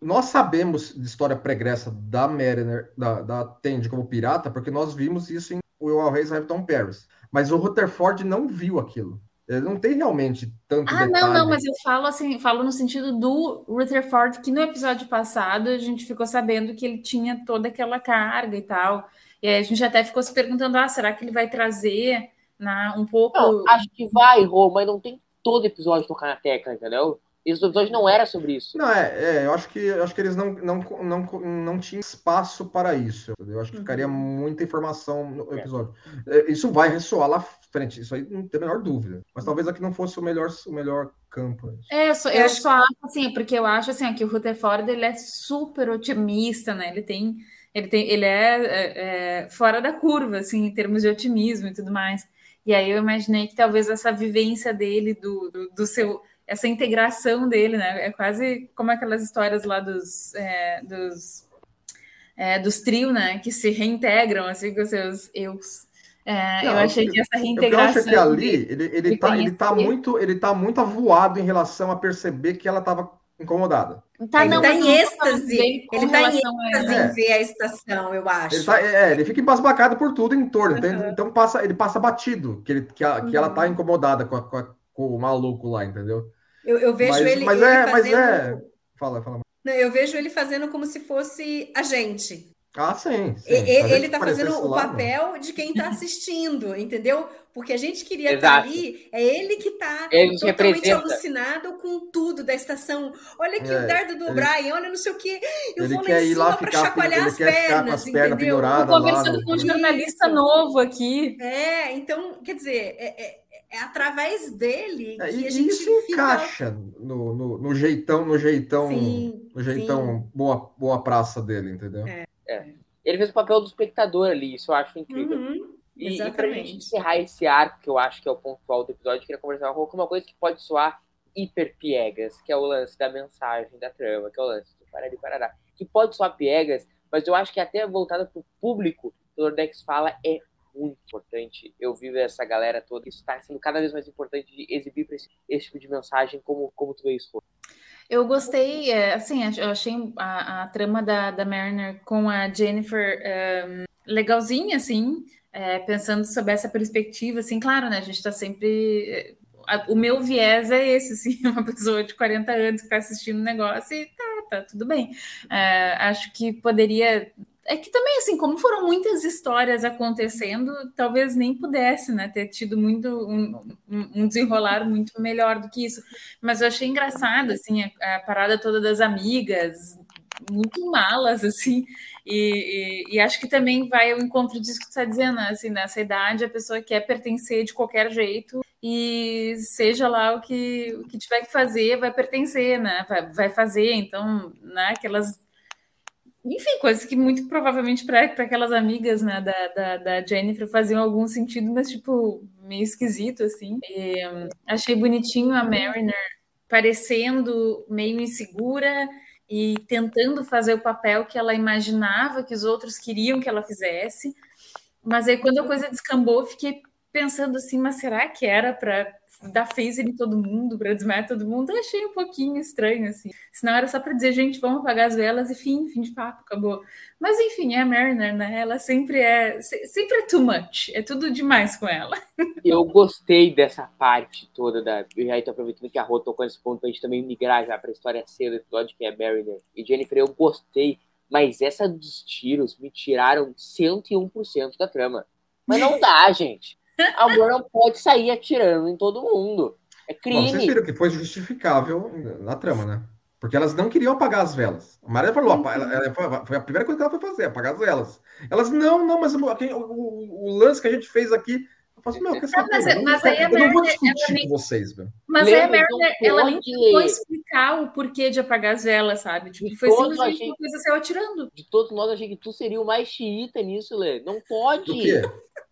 nós sabemos de história pregressa da Mariner, da, da Tandy como pirata, porque nós vimos isso em Will Always Have Tom Paris. Mas o Rutherford não viu aquilo. Ele não tem realmente tanto Ah, detalhe. não, não, mas eu falo assim, falo no sentido do Rutherford, que no episódio passado a gente ficou sabendo que ele tinha toda aquela carga e tal. E aí a gente até ficou se perguntando: ah, será que ele vai trazer na, um pouco. Não, acho que vai, Rô, mas não tem todo episódio tocar na tecla, entendeu? Esse episódio não era sobre isso. Não, é, é eu acho que eu acho que eles não, não, não, não tinham espaço para isso. Eu acho que ficaria Uhum. muita informação no episódio. É, Isso vai ressoar lá frente, isso aí não tem a menor dúvida. Mas talvez aqui não fosse o melhor, o melhor campo. É, eu só, eu só acho assim, porque eu acho assim, que o Rutherford ele é super otimista, né? Ele tem, ele tem, ele é, é, é fora da curva, assim, em termos de otimismo e tudo mais. E aí eu imaginei que talvez essa vivência dele, do, do, do seu, essa integração dele, né? É quase como aquelas histórias lá dos, é, dos, é, dos trio, né? Que se reintegram assim com os seus eus. É, Não, eu achei eu- que essa Eu reintegração. acho que ali ele, ele, tá, ele, tá muito, ele tá muito avoado em relação a perceber que ela estava incomodada. Tá, ele não, tá em êxtase. Ele tá em êxtase É. em ver a estação, eu acho. Ele, tá, é, ele fica embasbacado por tudo em torno. Então, Uhum. então passa, ele passa batido, que, ele, que, a- que ela tá Uhum. incomodada com, a- com, a- com o maluco lá, entendeu? Eu, eu vejo mas, ele, mas ele é, mas fazendo. é. Fala, fala. Não, eu vejo ele fazendo como se fosse a gente. Ah, sim. sim. E- e- Mas ele tá parecesse fazendo o lá, papel de quem tá assistindo, entendeu? Porque a gente queria Exato. estar ali, é ele que tá nos totalmente representa. alucinado com tudo da estação. Olha aqui É, o dardo do ele- Brian, olha não sei o quê. Eu Ele vou lá quer em ir lá cima para chacoalhar ele as quer ficar com pernas, as pernas entendeu? Tô conversando lá com um jornalista Isso. novo aqui. É, então, quer dizer, é, é- é através dele É, que e a gente isso fica. encaixa no, no, no jeitão, no jeitão, Sim, no jeitão boa, boa praça dele, entendeu? Ele fez o papel do espectador ali, isso eu acho incrível. Uhum, E, e pra exatamente. gente encerrar esse arco, que eu acho que é o ponto alto do episódio, eu queria conversar com uma coisa que pode soar hiper piegas, que é o lance da mensagem da trama, que é o lance do Parari Parará. Que pode soar piegas, mas eu acho que até voltada pro público, o Lordex fala, é muito importante. Eu vi essa galera toda, isso está sendo cada vez mais importante de exibir esse, esse tipo de mensagem, como, como tu vê isso. Eu gostei, é, assim, eu achei a, a trama da, da Mariner com a Jennifer é, legalzinha, assim, é, pensando sobre essa perspectiva, assim, claro, né, a gente tá sempre... a, o meu viés é esse, assim, uma pessoa de 40 anos que está assistindo o negócio e tá, tá tudo bem. É, acho que poderia é que também, assim, como foram muitas histórias acontecendo, talvez nem pudesse, né, ter tido muito um, um desenrolar muito melhor do que isso. Mas eu achei engraçado, assim, a, a parada toda das amigas, muito malas, assim, e, e, e, acho que também vai ao encontro disso que tu está dizendo, né? assim, nessa idade a pessoa quer pertencer de qualquer jeito e seja lá o que, o que tiver que fazer, vai pertencer, né? Vai, vai fazer, então, né, aquelas enfim, coisas que muito provavelmente para aquelas amigas né, da, da, da, Jennifer faziam algum sentido, mas tipo, meio esquisito, assim. E, um, achei bonitinho a Mariner parecendo meio insegura e tentando fazer o papel que ela imaginava que os outros queriam que ela fizesse. Mas aí, quando a coisa descambou, fiquei pensando assim, mas será que era para dar phaser em todo mundo, para desmaiar todo mundo? Eu achei um pouquinho estranho, assim. Senão era só para dizer, gente, vamos apagar as velas e fim, fim de papo, acabou. Mas enfim, é a Mariner, né? Ela sempre é, sempre é too much, é tudo demais com ela. Eu gostei dessa parte toda da. Eu já estou aproveitando que a Rô tocou nesse ponto pra gente também migrar já pra história C do episódio, que é a Mariner. E Jennifer, eu gostei, mas essa dos tiros me tiraram 101% da trama. Mas não dá, gente. Amor não pode sair atirando em todo mundo. É crime. Bom, vocês viram que foi justificável na trama, né? Porque elas não queriam apagar as velas. A Maria falou, uhum. ela, ela, foi a primeira coisa que ela foi fazer, apagar as velas. Elas, não, não, mas o, o, o lance que a gente fez aqui eu faço, meu, quer saber? Mas, eu, mas aí a Mariner, não vou discutir nem, com vocês, meu. Mas aí a Mariner, ela nem tentou explicar o porquê de apagar as velas, sabe? Tipo, foi simplesmente achei, uma coisa saiu atirando. De todos nós, achei que tu seria o mais xiita nisso, Lê. Não pode.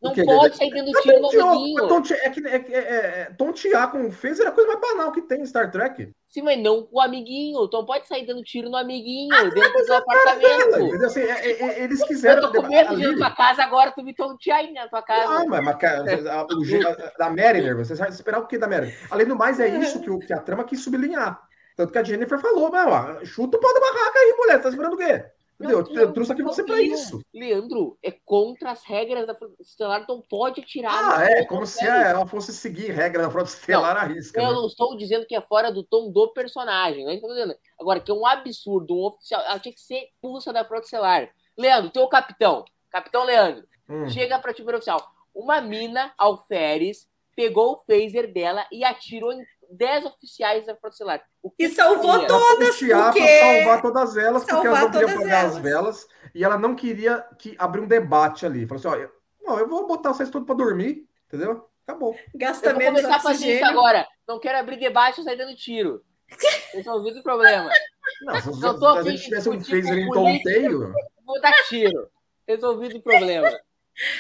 Não pode sair dando tiro no amiguinho. É que é, é, é, tontear com o Phaser é a coisa mais banal que tem em Star Trek. Sim, mas não com o amiguinho. Então pode sair dando tiro no amiguinho ah, dentro do apartamento. Dela, assim, é, é, eles quiseram. Eu tô com medo de ir tua casa agora, tu me tontear aí na tua casa. Ah, mas, mas a, o, da Mariner, você vai esperar o que da Mariner? Além do mais, é isso que, o, que a trama quis sublinhar. Tanto que a Jennifer falou, meu, chuta o pau da barraca aí, mulher, tá esperando o quê? Meu, eu, eu trouxe aqui você para isso. Leandro, é contra as regras da Frota Estelar, não pode tirar. Ah, é, como se ela fosse seguir regra da Frota Estelar não, à risca. Eu né? não estou dizendo que é fora do tom do personagem, não estou dizendo. Agora, que é um absurdo, um oficial, ela tinha que ser expulsa da Frota Estelar. Leandro, teu capitão, capitão Leandro, hum. chega para o oficial. Uma mina, alferes, pegou o phaser dela e atirou em 10 oficiais da Frota Estelar. E salvou tinha? todas, porque... salvar todas elas, porque elas não queriam apagar elas. as velas, e ela não queria que abrir um debate ali. Falou assim, ó, não, eu vou botar vocês tudo para dormir, entendeu? Acabou. Gasta eu vou menos começar a fazer isso agora. Não quero abrir debate e sair dando tiro. Resolvido o problema. Não, se, não se a gente tivesse um phaser em tonteio... Vou dar tiro. Resolvido o problema.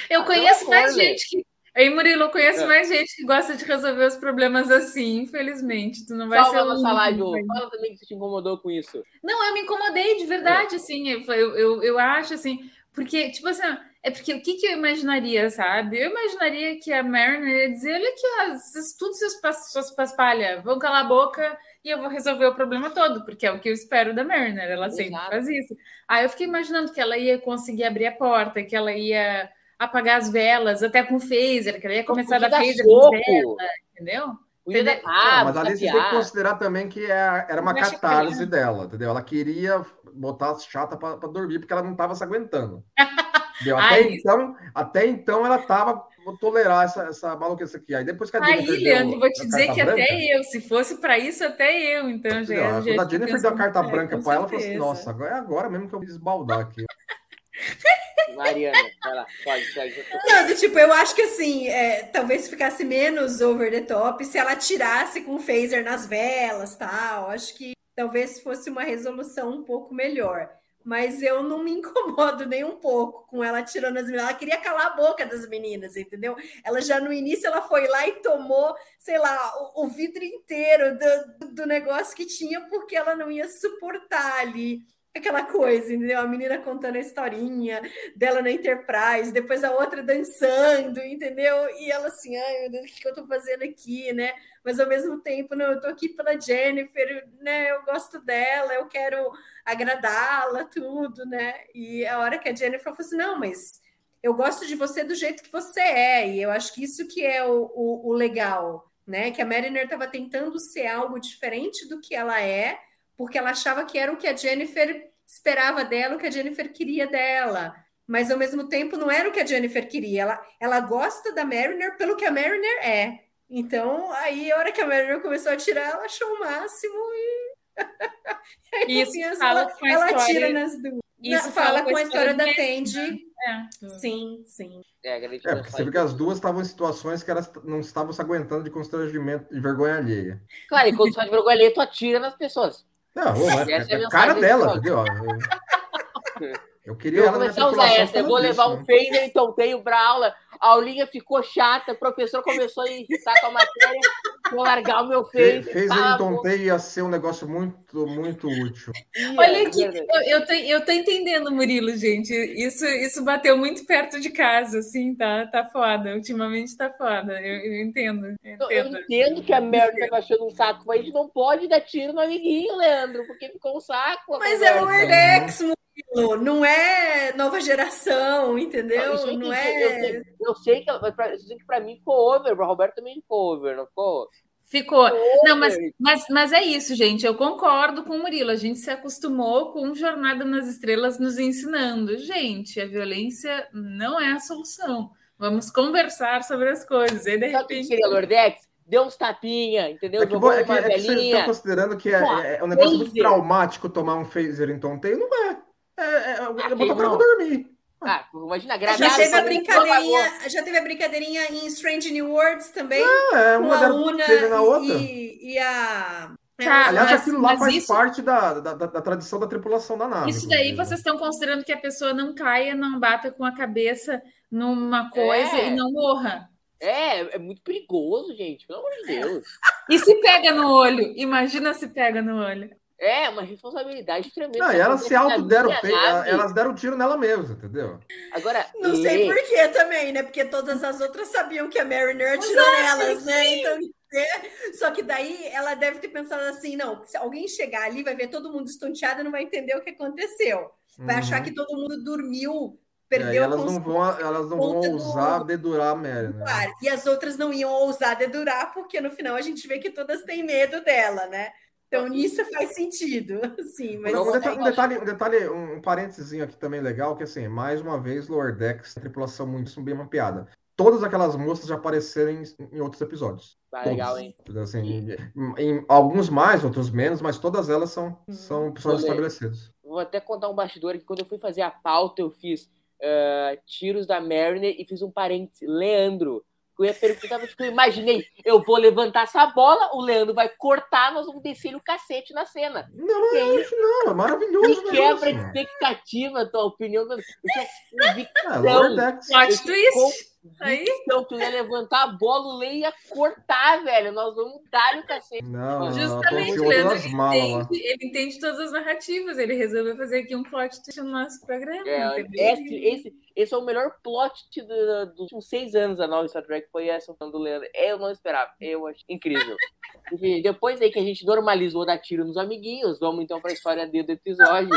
Eu conheço mais gente que Aí, Murilo, conheço é. mais gente que gosta de resolver os problemas assim, infelizmente. Tu não vai Salva ser. nossa live, fala também que você te incomodou com isso. Não, eu me incomodei de verdade, é. assim. Eu, eu, eu acho assim, porque, tipo assim, é porque o que, que eu imaginaria, sabe? Eu imaginaria que a Mariner ia dizer: olha aqui, ó, tudo seus, suas paspalhas, vão calar a boca e eu vou resolver o problema todo, porque é o que eu espero da Mariner, ela Exato. sempre faz isso. Aí eu fiquei imaginando que ela ia conseguir abrir a porta, que ela ia apagar as velas, até com phaser, que ela ia começar da phaser com vela, entendeu? Entendeu? Ah, mas ali você tem que considerar também que é, era uma catarse dela, entendeu? Ela queria botar as chata para dormir porque ela não estava se aguentando. Até, Ai, então, até então ela estava tolerar essa, essa maluquice aqui. Aí depois que a Jennifer. Aí, Leandro, vou te dizer que branca, até eu, se fosse para isso, até eu, então já. Não, já quando a Jennifer deu a carta é, branca para ela, ela falou assim: nossa, agora é agora mesmo que eu vou desbaldar aqui. Mariana, vai lá, pode, pode. Não, tipo, eu acho que assim, é, talvez ficasse menos over the top se ela tirasse com o phaser nas velas tal. Acho que talvez fosse uma resolução um pouco melhor. Mas eu não me incomodo nem um pouco com ela tirando as meninas. Ela queria calar a boca das meninas, entendeu? Ela já no início ela foi lá e tomou, sei lá, o, o vidro inteiro do, do negócio que tinha, porque ela não ia suportar ali aquela coisa, entendeu? A menina contando a historinha dela na Enterprise, depois a outra dançando, entendeu? E ela assim, ai meu Deus, o que eu tô fazendo aqui, né? Mas ao mesmo tempo, não, eu tô aqui pela Jennifer, né? Eu gosto dela, eu quero agradá-la, tudo, né? E a hora que a Jennifer falou assim, não, mas eu gosto de você do jeito que você é, e eu acho que isso que é o, o, o legal né? Que a Mariner estava tentando ser algo diferente do que ela é, porque ela achava que era o que a Jennifer esperava dela, o que a Jennifer queria dela. Mas ao mesmo tempo não era o que a Jennifer queria. Ela, ela gosta da Mariner pelo que a Mariner é. Então, aí, a hora que a Mariner começou a tirar, ela achou o máximo e. Isso Assim, fala ela, com a ela história- tira nas duas. Isso Não, fala com a história da Tandy. É. Sim, sim. É, É, porque você vê que as duas estavam em situações que elas não estavam se aguentando de constrangimento e vergonha alheia. Claro, e quando faz vergonha alheia, tu atira nas pessoas. Não, é é a cara dela, entendeu? Eu, queria Eu começar a usar essa. Eu vou causa levar disso, um né? phaser, então tenho pra aula. A aulinha ficou chata, o professor começou a irritar com a matéria. Vou largar o meu phaser. Ele a boca. tonteio ia ser um negócio muito, muito útil. Olha é aqui, eu, eu, tô, eu tô entendendo, Murilo, gente. Isso, isso bateu muito perto de casa, assim, tá, tá foda. Ultimamente tá foda. Eu, eu entendo. Eu Eu, eu entendo. entendo que a Merda tá achando um saco, mas a gente não pode dar tiro no amiguinho, Leandro, porque ficou um saco. Mas é conversa. Lower Não é nova geração, entendeu? Eu sei que- Não Eu é. sei, eu sei que, eu sei que pra mim ficou over, pra Roberto também ficou over, não ficou? Ficou. Não, mas, mas, mas é isso, gente. Eu concordo com o Murilo. A gente se acostumou com Jornada nas Estrelas nos ensinando. Gente, a violência não é a solução. Vamos conversar sobre as coisas. E de Sabe o que repente. seria Lordex? Deu uns tapinha, entendeu? É que, Jogou é que, uma é que vocês estão velhinha. considerando que é, Pô, é- é um negócio muito phaser. traumático tomar um phaser em tonteio. Não é. É, é, eu Ah, botar pra não. dormir. Ah, imagina, Já teve a brincadeirinha, já teve a brincadeirinha em Strange New Worlds também, É, com uma a deram Una phaser na outra. e, e a. Tá, Aliás, mas- aquilo lá faz isso- parte da, da, da- da tradição da tripulação da nave. Isso daí inclusive. vocês estão considerando que a pessoa não caia, não bata com a cabeça numa coisa É. e não morra. É, é muito perigoso, gente, pelo amor de Deus. E se pega no olho? Imagina se pega no olho. É, uma responsabilidade tremenda. Não, e elas se autoderam, elas deram tiro nela mesma, entendeu? Agora, Não sei lê- por que também, né? Porque todas as outras sabiam que a Mariner atirou nelas, né? Então, é, só que daí ela deve ter pensado assim: não, se alguém chegar ali, vai ver todo mundo estonteado e não vai entender o que aconteceu. Vai Uhum. achar que todo mundo dormiu, É, perdeu a elas não vão, elas não vão conta do- ousar dedurar a Mary, né? Claro, E as outras não iam ousar dedurar, porque no final a gente vê que todas têm medo dela, né? Então nisso faz sentido, assim, mas Não, um, detalhe, um detalhe, um detalhe, um parênteses aqui também legal, que assim, mais uma vez, Lower Decks, tripulação muito bem mapeada. Todas aquelas moças já apareceram em, em outros episódios. Tá Todas. legal, hein? Assim, em, em alguns mais, outros menos, mas todas elas são, são personagens Olê. estabelecidos. Vou até contar um bastidor que quando eu fui fazer a pauta, eu fiz ah, tiros da Mariner e fiz um parêntese, Leandro. Eu ia perguntar, porque eu imaginei, eu vou levantar essa bola, o Leandro vai cortar, nós vamos descer o cacete na cena. Não, E aí, acho não, é maravilhoso. me o quebra de expectativa a tua opinião. Eu tinha convicção, É, Lower Decks. Plot twist. Aí. que eu ia levantar a bola, o Lei ia cortar, velho. Nós vamos dar o cacete. Não, Justamente, não, Leandro, malas lá. entende, ele entende todas as narrativas. Ele resolveu fazer aqui um plot twist no nosso programa. É, entendeu? esse, esse, esse é o melhor plot do- dos últimos seis anos da nova Star Trek. Foi essa do Leandro. Eu não esperava. Eu achei incrível. Enfim, depois aí que a gente normalizou dar tiro nos amiguinhos, vamos então para a história D do episódio.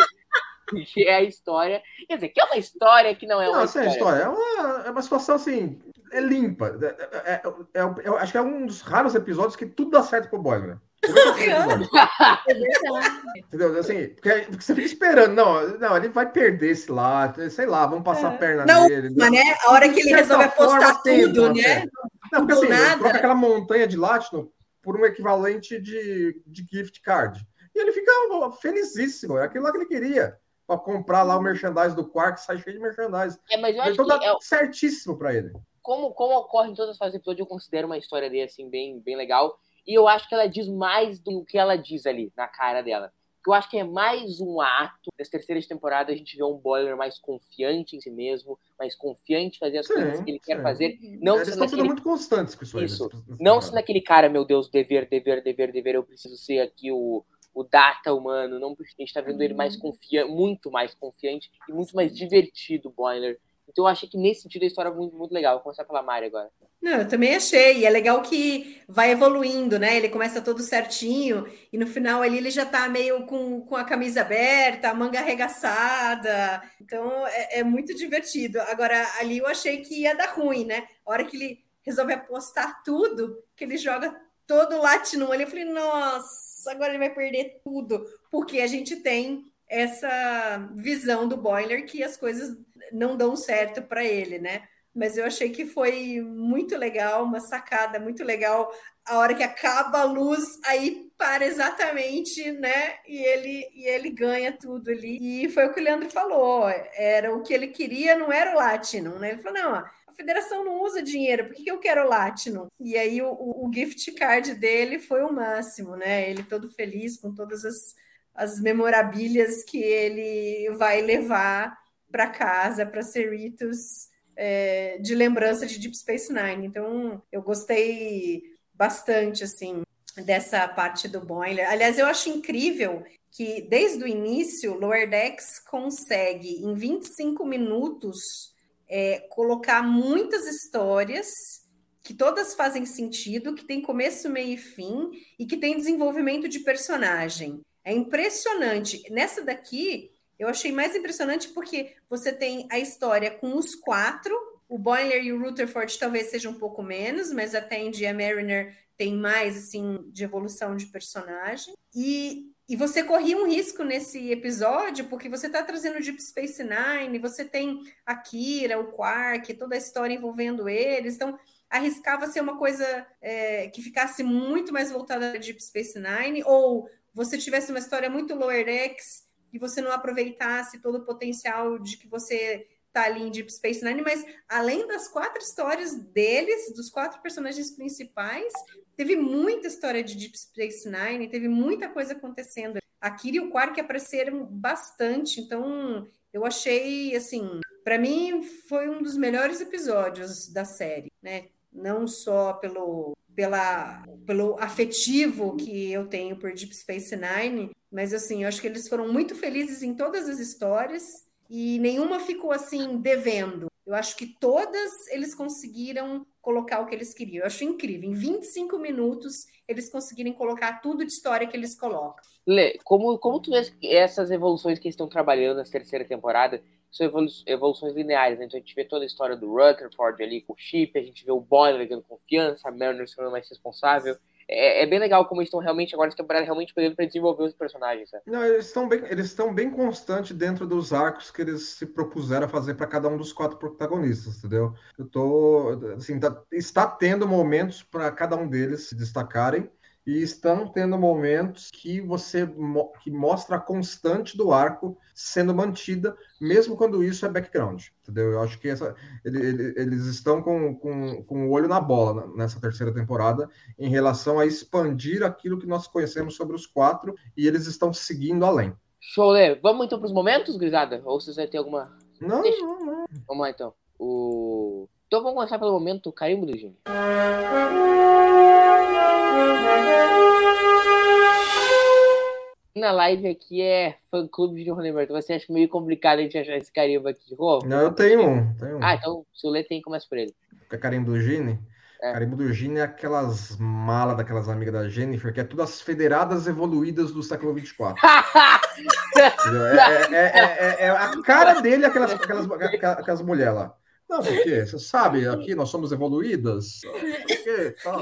Que é a história. Quer dizer, que é uma história que não é uma Não, assim, a história. é uma, é uma situação assim, é limpa. É, é- é- é- eu acho que é um dos raros episódios que tudo dá certo pro Boimler. É verdade. Entendeu? Assim, porque, porque você fica esperando, não, não, ele vai perder esse lá, sei lá, vamos passar a perna Não, nele. Mas, né? A hora que ele resolve apostar tudo, uma né? Não, porque assim, nada. troca aquela montanha de Latino por um equivalente de, de gift card. E ele fica ó, felicíssimo, é aquilo lá que ele queria. Pra comprar lá o merchandise do Quark, sai cheio de merchandise. É, mas eu acho Então que dá é, certíssimo pra ele. como, como ocorre em todas as fases do episódio, eu considero uma história dele assim, bem, bem legal. E eu acho que ela diz mais do que ela diz ali na cara dela. Eu acho que é mais um ato. Nessa terceira temporada, a gente vê um Boiler mais confiante em si mesmo, mais confiante em fazer as Sim, coisas que ele quer sim. fazer. Não Eles sendo estão sendo aquele muito constantes com isso aí. Isso. nessa- nessa Não temporada. sendo aquele cara, meu Deus, dever, dever, dever, dever, eu preciso ser aqui o, o data humano. Não, a gente tá vendo ele mais confiante, muito mais confiante e muito mais divertido, Boiler. Então eu achei que nesse sentido a história é muito, muito legal. Vou começar pela Mari agora. Não, eu também achei. E é legal que vai evoluindo, né? Ele começa todo certinho e no final ali ele já tá meio com, com a camisa aberta, a manga arregaçada. Então é, é muito divertido. Agora, ali eu achei que ia dar ruim, né? A hora que ele resolve apostar tudo, que ele joga todo o Latinum ali. Eu falei, nossa, agora ele vai perder tudo, porque a gente tem essa visão do Boiler que as coisas não dão certo para ele, né? Mas eu achei que foi muito legal, uma sacada muito legal. A hora que acaba a luz, aí para exatamente, né? E ele, e ele ganha tudo ali. E foi o que o Leandro falou: era o que ele queria, não era o Latinum, né? Ele falou: não, a federação não usa dinheiro, por que, que eu quero o Latinum? E aí o, o gift card dele foi o máximo, né? Ele todo feliz com todas as, as memorabilias que ele vai levar para casa, para Cerritos, é, de lembrança de Deep Space Nine. Então, eu gostei bastante, assim, dessa parte do Boiler. Aliás, eu acho incrível que, desde o início, Lower Decks consegue, em 25 minutos, é, colocar muitas histórias que todas fazem sentido, que tem começo, meio e fim, e que tem desenvolvimento de personagem. É impressionante. Nessa daqui, eu achei mais impressionante porque você tem a história com os quatro, o Boiler e o Rutherford talvez seja um pouco menos, mas a Tandy e a Mariner tem mais, assim, de evolução de personagem. E, e você corria um risco nesse episódio, porque você está trazendo Deep Space Nine, você tem a Kira, o Quark, toda a história envolvendo eles, então arriscava ser uma coisa é, que ficasse muito mais voltada a Deep Space Nine, ou você tivesse uma história muito Lower Decks e você não aproveitasse todo o potencial de que você tá ali em Deep Space Nine, mas além das quatro histórias deles, dos quatro personagens principais, teve muita história de Deep Space Nine, teve muita coisa acontecendo. A Kira e o Quark apareceram bastante, então eu achei, assim, para mim foi um dos melhores episódios da série, né? Não só pelo pela, pelo afetivo que eu tenho por Deep Space Nine, mas assim, eu acho que eles foram muito felizes em todas as histórias e nenhuma ficou assim devendo. Eu acho que todas eles conseguiram colocar o que eles queriam. Eu acho incrível. Em 25 minutos, eles conseguirem colocar tudo de história que eles colocam. Lê, como, como tu vê essas evoluções que estão trabalhando nessa terceira temporada? São evolu evoluções lineares, né? Então a gente vê toda a história do Rutherford ali com o chip, a gente vê o Boyle ganhando confiança, a Mariner sendo mais responsável é, é, bem legal como eles estão realmente agora temporada realmente podendo para desenvolver os personagens. Né? Não, eles estão bem, eles estão bem constantes dentro dos arcos que eles se propuseram a fazer para cada um dos quatro protagonistas, entendeu? Eu tô assim, tá, está tendo momentos para cada um deles se destacarem e estão tendo momentos que você que mostra a constante do arco sendo mantida, mesmo quando isso é background, entendeu? Eu acho que essa, ele, ele, eles estão com, com, com o olho na bola nessa terceira temporada em relação a expandir aquilo que nós conhecemos sobre os quatro e eles estão seguindo além. Show, Lê. Vamos então para os momentos, Grisada? Ou vocês vão ter alguma. Não, Deixa. não, não. Vamos lá então. O... Então vamos começar pelo momento carimbo do Gini. Na live aqui é fã clube de Ronenberg. Você acha meio complicado a gente achar esse carimbo aqui de roupa? Não, eu tenho um, tenho um. Ah, então se o Lê tem, começa por ele. É carimbo do Gini? É. Carimbo do Gini é aquelas malas daquelas amigas da Jennifer, que é tudo as federadas evoluídas do século 24. é, é, é, é, a cara dele, aquelas, aquelas, aquelas mulheres lá. Não, porque você sabe, aqui nós somos evoluídas. Porque, tá,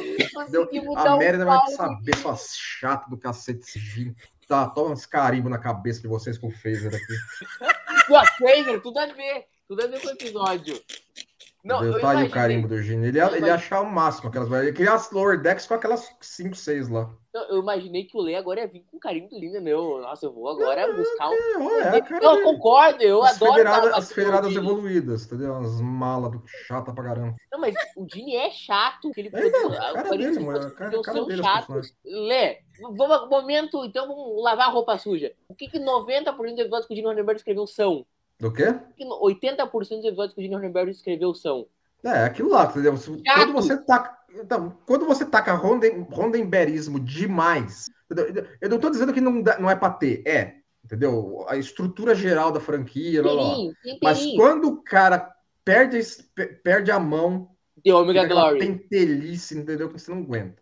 a Mérida vai saber, sua chata do cacete esse vinho. Tá, toma esse carimbo na cabeça de vocês com o phaser aqui. Pô, phaser, tudo a ver. Tudo a ver com o episódio. Não, eu tá aí o carimbo do. Ele ia, ele ia achar o máximo aquelas. Ele queria as lower decks com aquelas 5, 6 lá. Eu imaginei que o Lê agora ia vir com carimbo do Linda, meu. Nossa, eu vou agora buscar um. É, é, eu concordo, eu as adoro. Federada, as federadas evoluídas, entendeu? As malas do chata pra caramba. Não, mas o Gini é chato. Que ele é, não, cara dele, mano. Cara, cara dele, chatos. Lê, vamos, momento, então vamos lavar a roupa suja. O que, que 90% dos episódios que o Gini Ronenberg escreveu são? Do quê? 80% dos episódios que o Gini Ronenberg escreveu são. É, aquilo lá, entendeu? Quando você taca, então, quando você taca ronden, rondenberismo demais, eu não estou dizendo que não, não é para ter, é, entendeu? A estrutura geral da franquia, lá, lá. mas quando o cara perde, perde a mão, The Omega Glory. Pentelice, entendeu? Que você não aguenta.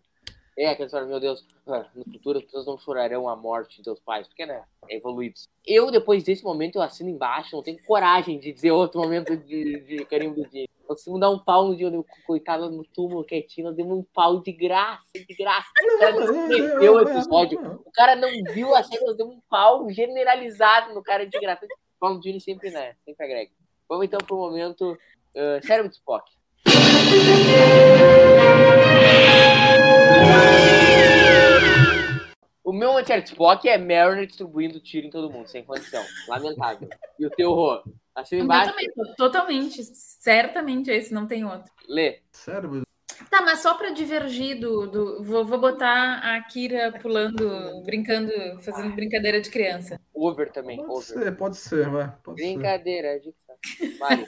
É, aquela história, meu Deus, no futuro as pessoas não chorarão a morte de seus pais, porque, né, é evoluídos. Eu, depois desse momento, eu assino embaixo, não tenho coragem de dizer outro momento de, de carimbo do dia. Conseguimos dar um pau no dia, eu, coitada no túmulo quietinho, nós demos um pau de graça, de graça. O cara não o episódio. O cara não viu a série, nós demos um pau generalizado no cara de graça. Paulo Dini sempre, né? Sempre agrega. Vamos então pro momento uh, cérebro de Spock. Meu anti Spock é Mariner distribuindo tiro em todo mundo, sem condição. Lamentável. E o teu Rô? Assim embaixo. Totalmente, totalmente. Certamente esse, não tem outro. Lê. Sério, Tá, mas só para divergir do. do vou, vou, botar a Kira pulando, brincando, fazendo brincadeira de criança. Over também. Pode over. ser, pode ser, vai. Pode brincadeira, ser. Vale.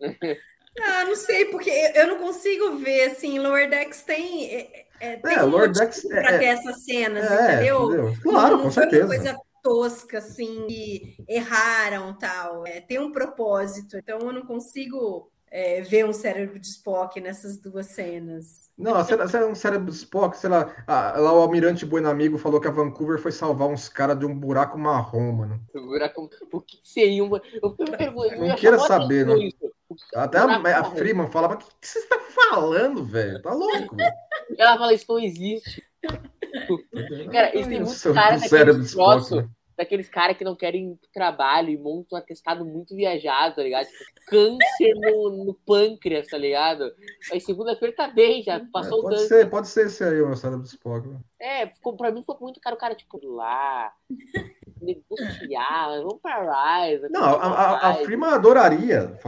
ah, não sei, porque eu não consigo ver, assim, Lower Decks tem. É, é, tem é, um Lower Decks para é, ter essas cenas, é, entendeu? entendeu? Claro, não, com certeza. coisa tosca, assim, que erraram tal. É, tem um propósito, então eu não consigo é, ver um cérebro de Spock nessas duas cenas. Não, se é um cérebro de Spock, sei lá, a, lá o Almirante Buenamigo falou que a Vancouver foi salvar uns caras de um buraco marrom, mano. buraco, o que seria um... Eu me pergunto, não queira saber, né? Até a, a Freeman falava, o que, que você está falando, velho? Tá louco. Ela fala, isso não existe. cara, isso tem muito cara daqueles troços, né? daqueles caras que não querem trabalho e montam um atestado muito viajado, tá ligado? Tipo, câncer no, no pâncreas, tá ligado? Aí segunda-feira tá bem, já passou é, pode o câncer. Ser, pode ser esse aí, o cérebro do Spock. Né? É, ficou, pra mim ficou muito caro o cara, tipo, lá, negociar, vamos pra Rise. Não, a, a, a Freeman adoraria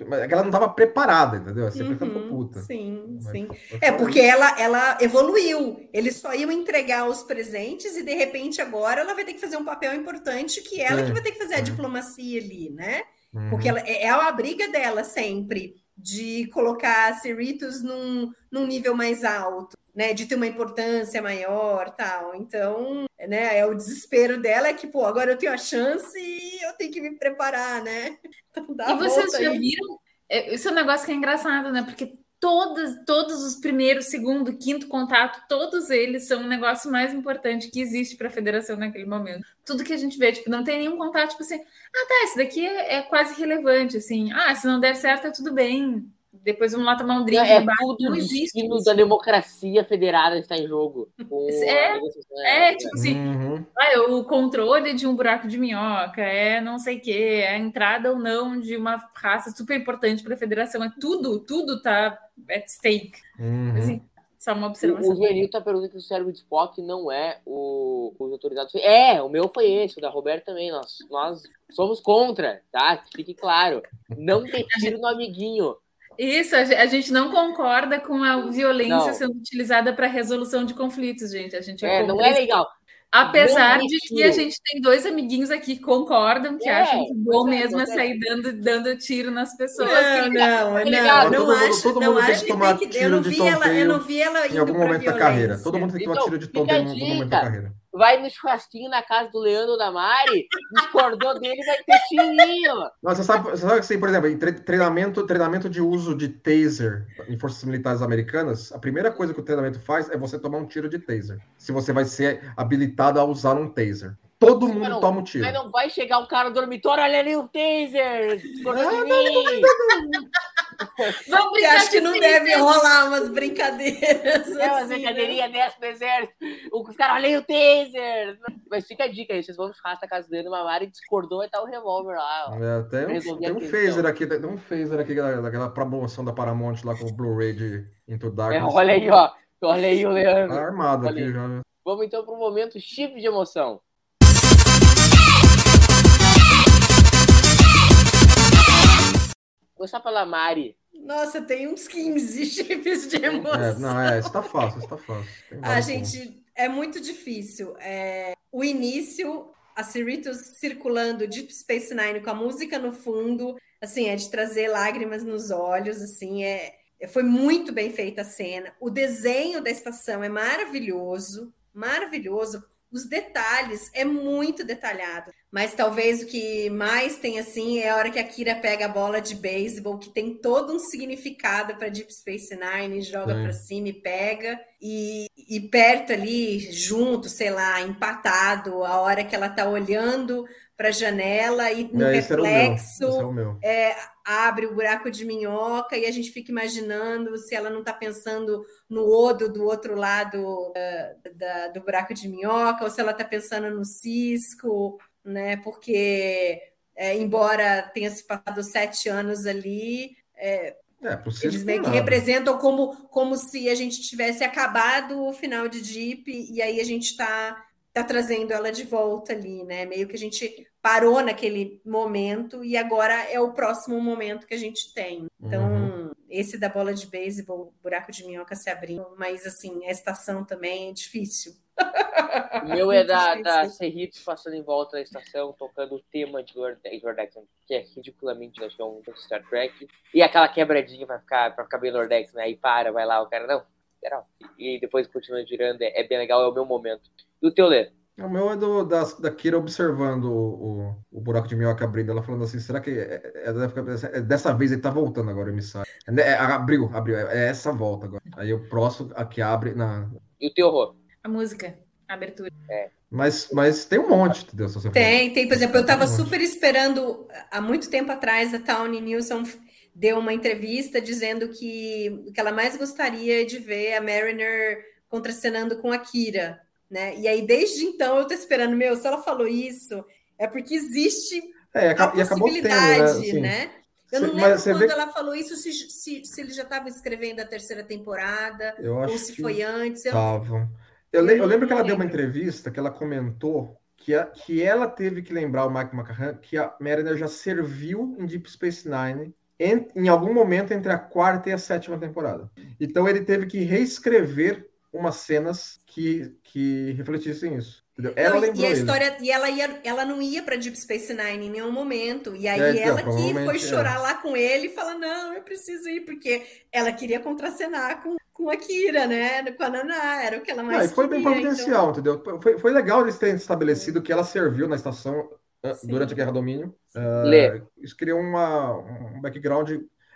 é que ela não estava preparada, entendeu? Você uhum, ficando puta. Sim, Mas, sim. É porque ela, ela evoluiu. Eles só iam entregar os presentes e de repente agora ela vai ter que fazer um papel importante que ela é, que vai ter que fazer é. a diplomacia ali, né? Uhum. Porque ela, é, é a briga dela sempre de colocar Cerritos num, num nível mais alto, né? De ter uma importância maior, tal. Então, né? É o desespero dela é que, pô, agora eu tenho a chance e eu tenho que me preparar, né? Então, e vocês já aí. viram? Esse é um negócio que é engraçado, né? Porque todos, todos os primeiros, segundo, quinto contato, todos eles são o negócio mais importante que existe para a federação naquele momento. Tudo que a gente vê, tipo, não tem nenhum contato, tipo assim, ah, tá, esse daqui é, é quase relevante, assim, ah, se não der certo, é tudo bem, depois vamos lá tomar um drink. É, tudo não existe. O da democracia federada está em jogo. É, é, tipo assim, uhum. ah, o controle de um buraco de minhoca, é não sei o quê, a entrada ou não de uma raça super importante para a federação. É tudo, tudo tá at stake. Uhum. Assim, só uma observação. O, Juvenil está perguntando que o cérebro de Spock não é o, os autorizados. É, o meu foi esse, o da Roberto também. Nós, nós somos contra, tá? Fique claro. Não ter tiro no amiguinho. Isso, a gente não concorda com a violência não. sendo utilizada para resolução de conflitos, gente. A gente é, é não é legal. Apesar de que a gente tem dois amiguinhos aqui que concordam, que é, acham que bom é, mesmo é sair dando, dando tiro nas pessoas. Não, não, não, não, não acho, todo não mundo acho que tem que eu não vi ela, eu não vi ela em algum momento da carreira. Todo mundo tem que tomar então, tiro de tombo em algum momento da carreira vai no churrasquinho na casa do Leandro da Mari, discordou dele, vai ter tirinho. Não, você sabe, você sabe assim, por exemplo, em treinamento, treinamento de uso de taser em forças militares americanas, a primeira coisa que o treinamento faz é você tomar um tiro de taser. Se você vai ser habilitado a usar um taser. Todo Sim, mundo não, toma um tiro. Mas não vai chegar um cara no dormitório, olha ali o taser! Discordou de mim! Vamos brincar acho que não deve rolar umas brincadeiras. É, umas assim, brincadeirinhas né? dessas pro exército. Os caras, olhem o taser. Mas fica a dica aí, vocês vão ficar na casa dele, Mamara e discordou e tá o revólver lá. É, tem, um, tem um phaser aqui, tem um phaser aqui daquela promoção da Paramount lá com o Blu-ray de Into Darkness. É, olha aí, ó. Olha aí o Leandro. Tá armado olha aqui aí. já. Né? Vamos então pro momento chip de emoção. Começar pela Mari. Nossa, tem uns 15 chips de emoção. É, não, é, isso tá fácil, isso tá fácil. A gente, é muito difícil. É, o início, a Cerritos circulando Deep Space Nine com a música no fundo, assim, é de trazer lágrimas nos olhos, assim, é, foi muito bem feita a cena. O desenho da estação é maravilhoso, maravilhoso os detalhes, é muito detalhado. Mas talvez o que mais tem assim é a hora que a Kira pega a bola de beisebol, que tem todo um significado para Deep Space Nine, joga para cima e pega. E, e perto ali, junto, sei lá, empatado, a hora que ela tá olhando a janela e no É, reflexo é é, abre o buraco de minhoca e a gente fica imaginando se ela não está pensando no odo do outro lado eh, da- do buraco de minhoca, ou se ela está pensando no cisco, né? Porque, é, embora tenha se passado sete anos ali, é, É, pro eles meio que nada. representam como, como se a gente tivesse acabado o final de Deep e aí a gente está tá trazendo ela de volta ali, né? Meio que a gente parou naquele momento e agora é o próximo momento que a gente tem. Então, Uhum. esse da bola de beisebol, buraco de minhoca se abrindo, mas assim, a estação também é difícil. O meu é da, da Serritos passando em volta da estação, tocando o tema de Lord que é ridiculamente acho que é um Star Trek. E aquela quebradinha pra ficar, pra ficar bem Lordex, né? Aí para, vai lá, o cara, não, geral. E depois continua girando, é, é bem legal, é o meu momento. E o teu Lê? O meu é do, da, da Kira observando o, o, o buraco de minhoca abrindo. Ela falando assim: será que é, é- é- é- dessa vez ele tá voltando agora, o emissário? É, é, abriu, abriu. É, é essa volta agora. Aí o próximo aqui abre. Na... E o teu horror? A música, a abertura. Mas, mas tem um monte, entendeu? Se você for- Tem, tem, por exemplo, eu estava Tem um monte. super esperando, há muito tempo atrás, a Tawny Nilsson deu uma entrevista dizendo que o que ela mais gostaria de ver a Mariner contracenando com a Kira, né? E aí, desde então, eu tô esperando, meu, se ela falou isso, é porque existe É, a e acabou tendo, né? possibilidade, né? Eu não lembro quando vê- ela falou isso, se, se, se ele já estava escrevendo a terceira temporada, Eu ou se que foi antes. Eu, estavam. Eu, le- eu lembro que ela deu uma entrevista que ela comentou que, a- que ela teve que lembrar o Mike McCann que a Mariner já serviu em Deep Space Nine em, em algum momento entre a quarta e a sétima temporada. Então ele teve que reescrever umas cenas que, que refletissem isso. Entendeu? Ela Não, lembrou e a ele. história, e ela ia, ela não ia para Deep Space Nine em nenhum momento. E aí É, então, ela que provavelmente, foi é. chorar lá com ele e fala: não, eu preciso ir, porque ela queria contracenar com, com a Kira, né? Com a Naná, era o que ela Ah, mais e foi bem providencial, entendeu? Foi, foi legal eles terem estabelecido que ela serviu na estação ah, Sim. durante a Guerra Domínio. Ah, Lê. isso criou uma, um background.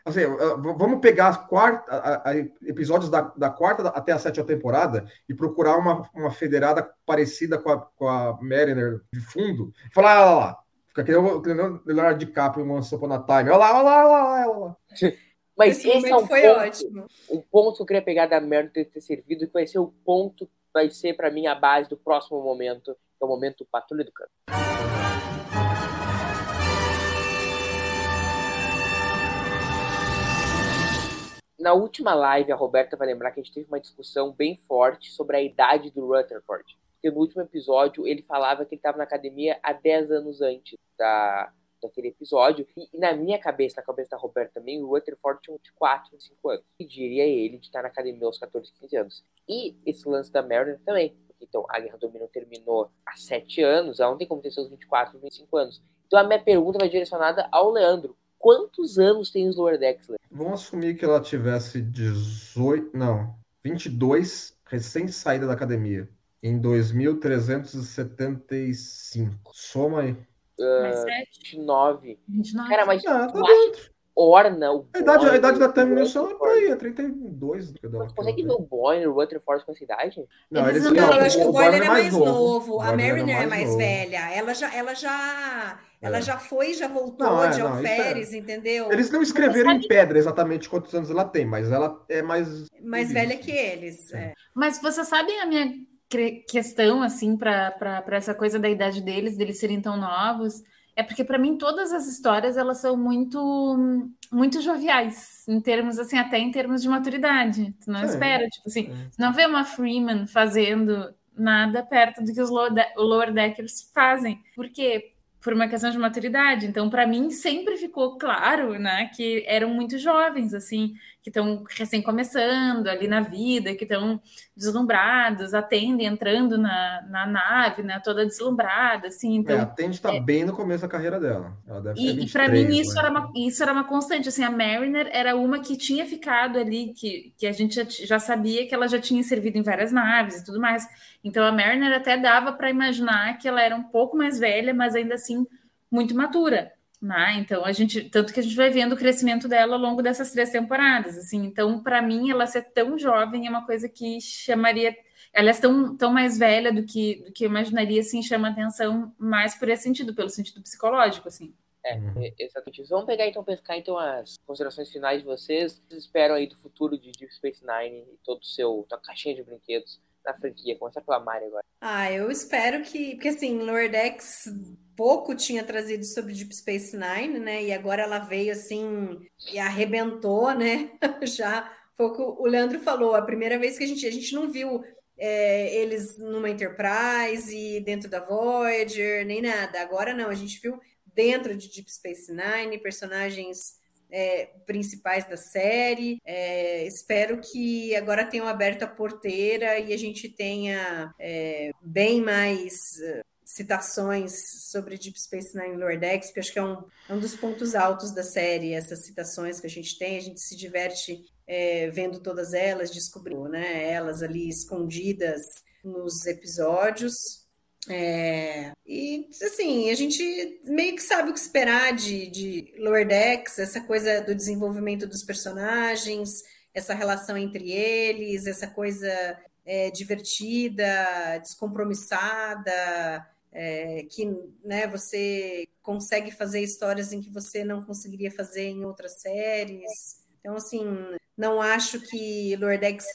Assim, ah, vamos pegar as quarta, a- a- episódios da, da quarta até a sétima temporada e procurar uma, uma federada parecida com a, com a Mariner de fundo. E falar, ah, lá, lá. Fica que nem o que nem o Leonardo DiCaprio em Once Upon a Time. Olha lá, olha lá, olha lá, olha lá. Mas Esse esse, é um foi ponto, ótimo. um ponto que eu queria pegar da Merda ter, ter servido, que vai ser o ponto, vai ser pra mim a base do próximo momento, que é o momento Patrulha do Campo. Na última live, a Roberta vai lembrar que a gente teve uma discussão bem forte sobre a idade do Rutherford. Porque no último episódio ele falava que ele estava na academia há 10 anos antes da, daquele episódio. E, e na minha cabeça, na cabeça da Roberta também, o Rutherford tinha uns 4, uns 5 anos. E diria ele de estar na academia aos 14, 15 anos. E esse lance da Mariner também. Então, a Guerra do Domínio terminou há 7 anos, ela não tem como ter seus 24, 25 anos. Então, a minha pergunta vai direcionada ao Leandro. Quantos anos tem os Lower Leandro? Vamos assumir que ela tivesse 18, não, 22, recém saída da academia, em 2375. Soma aí. Mais sete, 29. 29. Cara, mas Ah, tá orna o A idade, a idade da Tammy Wilson é por aí, é 32. que dela- Tu consegue ver o Boyne e o Rutherford com essa idade? Não, Eles eles, não- eu acho que o Boiler é mais novo, a Mariner é mais novo. velha. Ela já, ela já, ela É. já foi já voltou Não, é, de isso é- alferes, entendeu? Eles não escreveram sabe- em pedra exatamente quantos anos ela tem, mas ela é mais. Mais velha que eles. é. Mas você sabe a minha questão, assim, para essa coisa da idade deles, deles serem tão novos? É porque, para mim, todas as histórias, elas são muito, muito joviais, em termos, assim, até em termos de maturidade. Tu não Sim. espera, tipo assim, Sim. tu não vê uma Freeman fazendo nada perto do que os Lower Deckers fazem. Por quê? Por uma questão de maturidade. Então, para mim, sempre ficou claro, né, que eram muito jovens, assim, que estão recém começando ali na vida, que estão deslumbrados, atendem entrando na, na nave, né, toda deslumbrada, assim, É, então... a Tandy tá bem no começo da carreira dela. Ela deve E, e para 23, mim isso né? era, uma, isso era uma constante, assim, a Mariner era uma que tinha ficado ali, que, que a gente já, já sabia que ela já tinha servido em várias naves e tudo mais. Então a Mariner até dava para imaginar que ela era um pouco mais velha, mas ainda assim muito matura. Né? Então a gente, tanto que a gente vai vendo o crescimento dela ao longo dessas três temporadas, assim. Então para mim ela ser tão jovem é uma coisa que chamaria ela é tão, tão mais velha do que, do que eu imaginaria, assim, chama atenção mais por esse sentido, pelo sentido psicológico, assim. É, exatamente. Vamos pegar então, pescar então as considerações finais de vocês. Vocês esperam aí do futuro de Deep Space Nine e todo o seu, tua caixinha de brinquedos na franquia? Começar pela Mari agora. Ah, eu espero que. Porque assim, Lower Decks pouco tinha trazido sobre Deep Space Nine, né? E agora ela veio assim e arrebentou, né? Já foi o que o Leandro falou. A primeira vez que a gente, a gente não viu é, eles numa Enterprise e dentro da Voyager, nem nada. Agora não, a gente viu dentro de Deep Space Nine, personagens é, principais da série. É, espero que agora tenham aberto a porteira e a gente tenha é, bem mais uh, citações sobre Deep Space Nine Lower Decks, porque acho que é um, é um dos pontos altos da série, essas citações que a gente tem, a gente se diverte é, vendo todas elas, descobrindo né, elas ali escondidas nos episódios. É, e assim, a gente meio que sabe o que esperar de, de Lower Decks, essa coisa do desenvolvimento dos personagens, essa relação entre eles, essa coisa é, divertida, descompromissada, é, que né, você consegue fazer histórias em que você não conseguiria fazer em outras séries. Então, assim, não acho que Lower Decks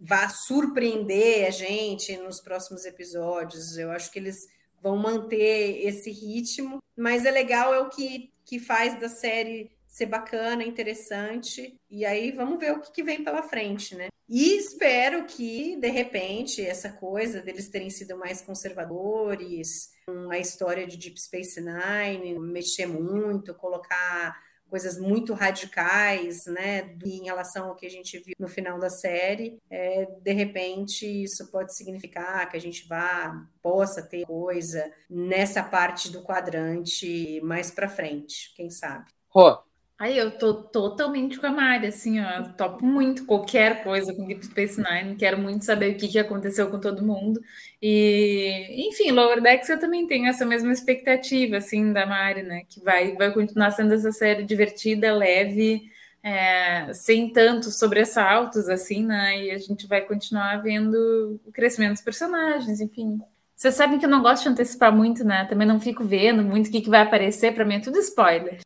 vá surpreender a gente nos próximos episódios. Eu acho que eles vão manter esse ritmo, mas é legal, é o que, que faz da série ser bacana, interessante. E aí vamos ver o que, que vem pela frente, né? E espero que, de repente, essa coisa deles terem sido mais conservadores, a história de Deep Space Nine, mexer muito, colocar coisas muito radicais, né, em relação ao que a gente viu no final da série, é, de repente isso pode significar que a gente vá possa ter coisa nessa parte do quadrante mais para frente, quem sabe. Rô, Aí eu tô totalmente com a Mari, assim, ó, topo muito qualquer coisa com Deep Space Nine, quero muito saber o que, que aconteceu com todo mundo. E, enfim, Lower Decks eu também tenho essa mesma expectativa, assim, da Mari, né, que vai, vai continuar sendo essa série divertida, leve, é, sem tantos sobressaltos, assim, né, e a gente vai continuar vendo o crescimento dos personagens, enfim. Vocês sabem que eu não gosto de antecipar muito, né? Também não fico vendo muito o que, que vai aparecer, para mim é tudo spoiler.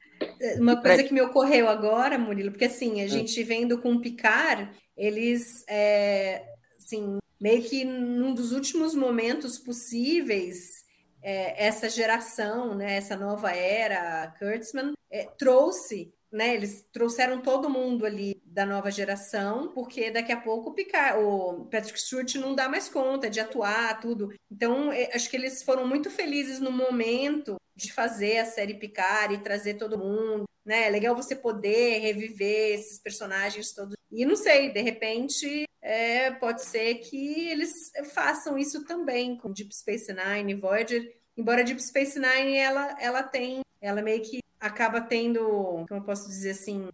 Uma coisa que me ocorreu agora, Murilo, porque assim, a gente vendo com o Picar, eles, é, assim, meio que num dos últimos momentos possíveis, é, essa geração, né, essa nova era, Kurtzman, é, trouxe né, eles trouxeram todo mundo ali da nova geração, porque daqui a pouco o, Picard, o Patrick Stewart não dá mais conta de atuar, tudo. Então, é, acho que eles foram muito felizes no momento de fazer a série Picard e trazer todo mundo. Né? É legal você poder reviver esses personagens todos. E não sei, de repente, é, pode ser que eles façam isso também com Deep Space Nine Voyager. Embora Deep Space Nine ela, ela tem, ela meio que acaba tendo, como eu posso dizer assim,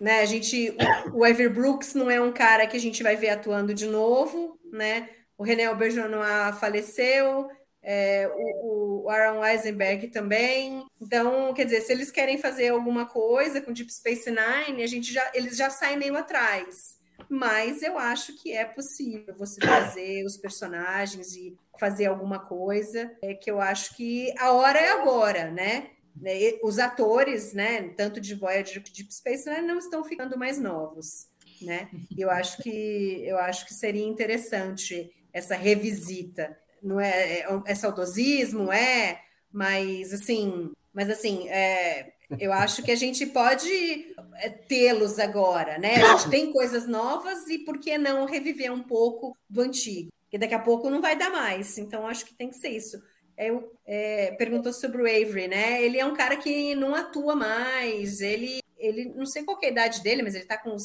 né? A gente, o, o Ever Brooks não é um cara que a gente vai ver atuando de novo, né? O René Auberjonois faleceu, é, o, o, Aaron Eisenberg também. Então, quer dizer, se eles querem fazer alguma coisa com Deep Space Nine, a gente já, eles já saem meio atrás. Mas eu acho que é possível você trazer os personagens e fazer alguma coisa. É que eu acho que a hora é agora, né? Né, os atores, né, tanto de Voyager quanto de Deep Space Nine, não estão ficando mais novos, né? Eu acho que eu acho que seria interessante essa revisita. Não é, é, é saudosismo, é, mas assim, mas assim, é, eu acho que a gente pode é, tê-los agora, né? A gente tem coisas novas e por que não reviver um pouco do antigo? Porque daqui a pouco não vai dar mais. Então acho que tem que ser isso eu, é, perguntou sobre o Avery, né? Ele é um cara que não atua mais, ele, ele não sei qual é a idade dele, mas ele tá com uns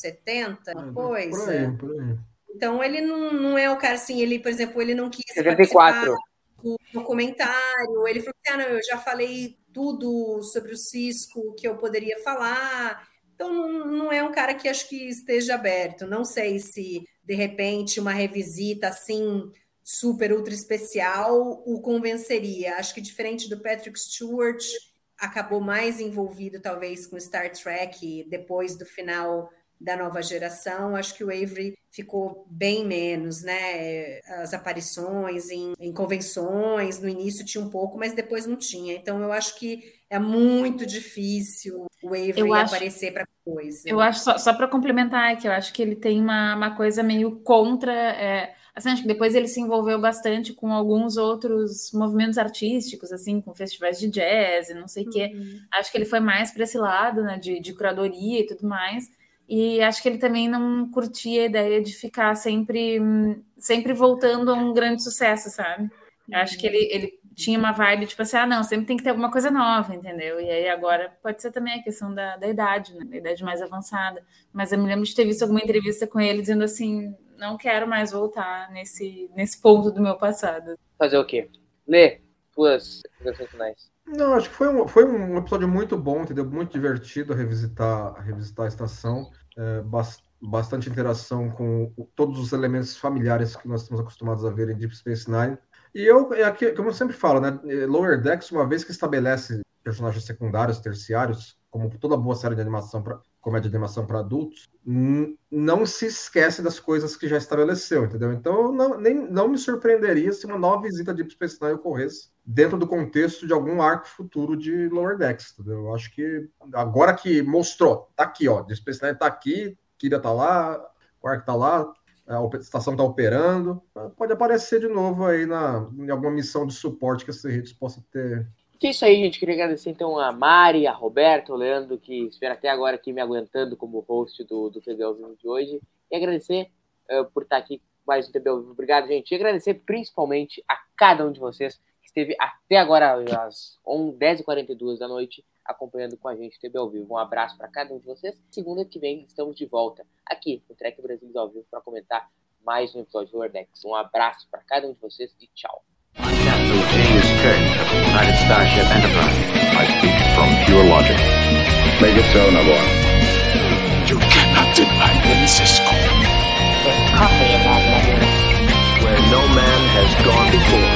70, uma coisa. Por aí, por aí. Então ele não, não é o cara assim, ele, por exemplo, ele não quis 74. do documentário, ele falou assim, ah, não, eu já falei tudo sobre o Cisco que eu poderia falar. Então não, não é um cara que acho que esteja aberto. Não sei se de repente uma revisita assim super ultra especial o convenceria. Acho que diferente do Patrick Stewart, acabou mais envolvido talvez com Star Trek depois do final da nova geração, acho que o Avery ficou bem menos, né? As aparições em, em, convenções, no início tinha um pouco, mas depois não tinha. Então eu acho que é muito difícil o Avery acho, aparecer para coisa. Eu acho, só, só para complementar, é que eu acho que ele tem uma, uma coisa meio contra. É, assim, acho que depois ele se envolveu bastante com alguns outros movimentos artísticos, assim, com festivais de jazz e não sei o uhum. quê. Acho que ele foi mais para esse lado, né, de, de curadoria e tudo mais. E acho que ele também não curtia a ideia de ficar sempre, sempre voltando a um grande sucesso, sabe? Acho que ele, ele tinha uma vibe tipo assim, ah, não, sempre tem que ter alguma coisa nova, entendeu? E aí agora pode ser também a questão da, da idade, né? Da idade mais avançada. Mas eu me lembro de ter visto alguma entrevista com ele dizendo assim, não quero mais voltar nesse, nesse ponto do meu passado. Fazer o quê? Lê tuas finais. Não, acho que foi um, foi um episódio muito bom, entendeu? Muito divertido revisitar, revisitar a estação. É, bastante interação com todos os elementos familiares que nós estamos acostumados a ver em Deep Space Nine. E eu, é aqui, como eu sempre falo, né? Lower Decks, uma vez que estabelece personagens secundários, terciários, como toda boa série de animação comédia de animação para adultos, não se esquece das coisas que já estabeleceu, entendeu? Então, não, nem, não me surpreenderia se uma nova visita de Deep Space Nine ocorresse dentro do contexto de algum arco futuro de Lower Decks, entendeu? Eu acho que agora que mostrou, tá aqui, ó, Deep Space Nine tá aqui, Kira tá lá, Quark tá lá, a estação está operando, pode aparecer de novo aí na, em alguma missão de suporte que a Cerritos possa ter é isso aí, gente. Queria agradecer então a Mari, a Roberto, o Leandro, que espera até agora aqui me aguentando como host do, do TB ao vivo de hoje. E agradecer uh, por estar aqui mais um TB ao vivo. Obrigado, gente. E agradecer principalmente a cada um de vocês que esteve até agora, às 10h42 da noite, acompanhando com a gente TB ao vivo. Um abraço para cada um de vocês. Segunda que vem estamos de volta aqui no Trek Brasil ao vivo para comentar mais um episódio do Wordex. Um abraço para cada um de vocês e tchau. Curtain of the United Starship Enterprise. I speak from pure logic. Make it so, Navarro. You cannot deny me, Cisco. There's coffee in that letter. Where no man has gone before.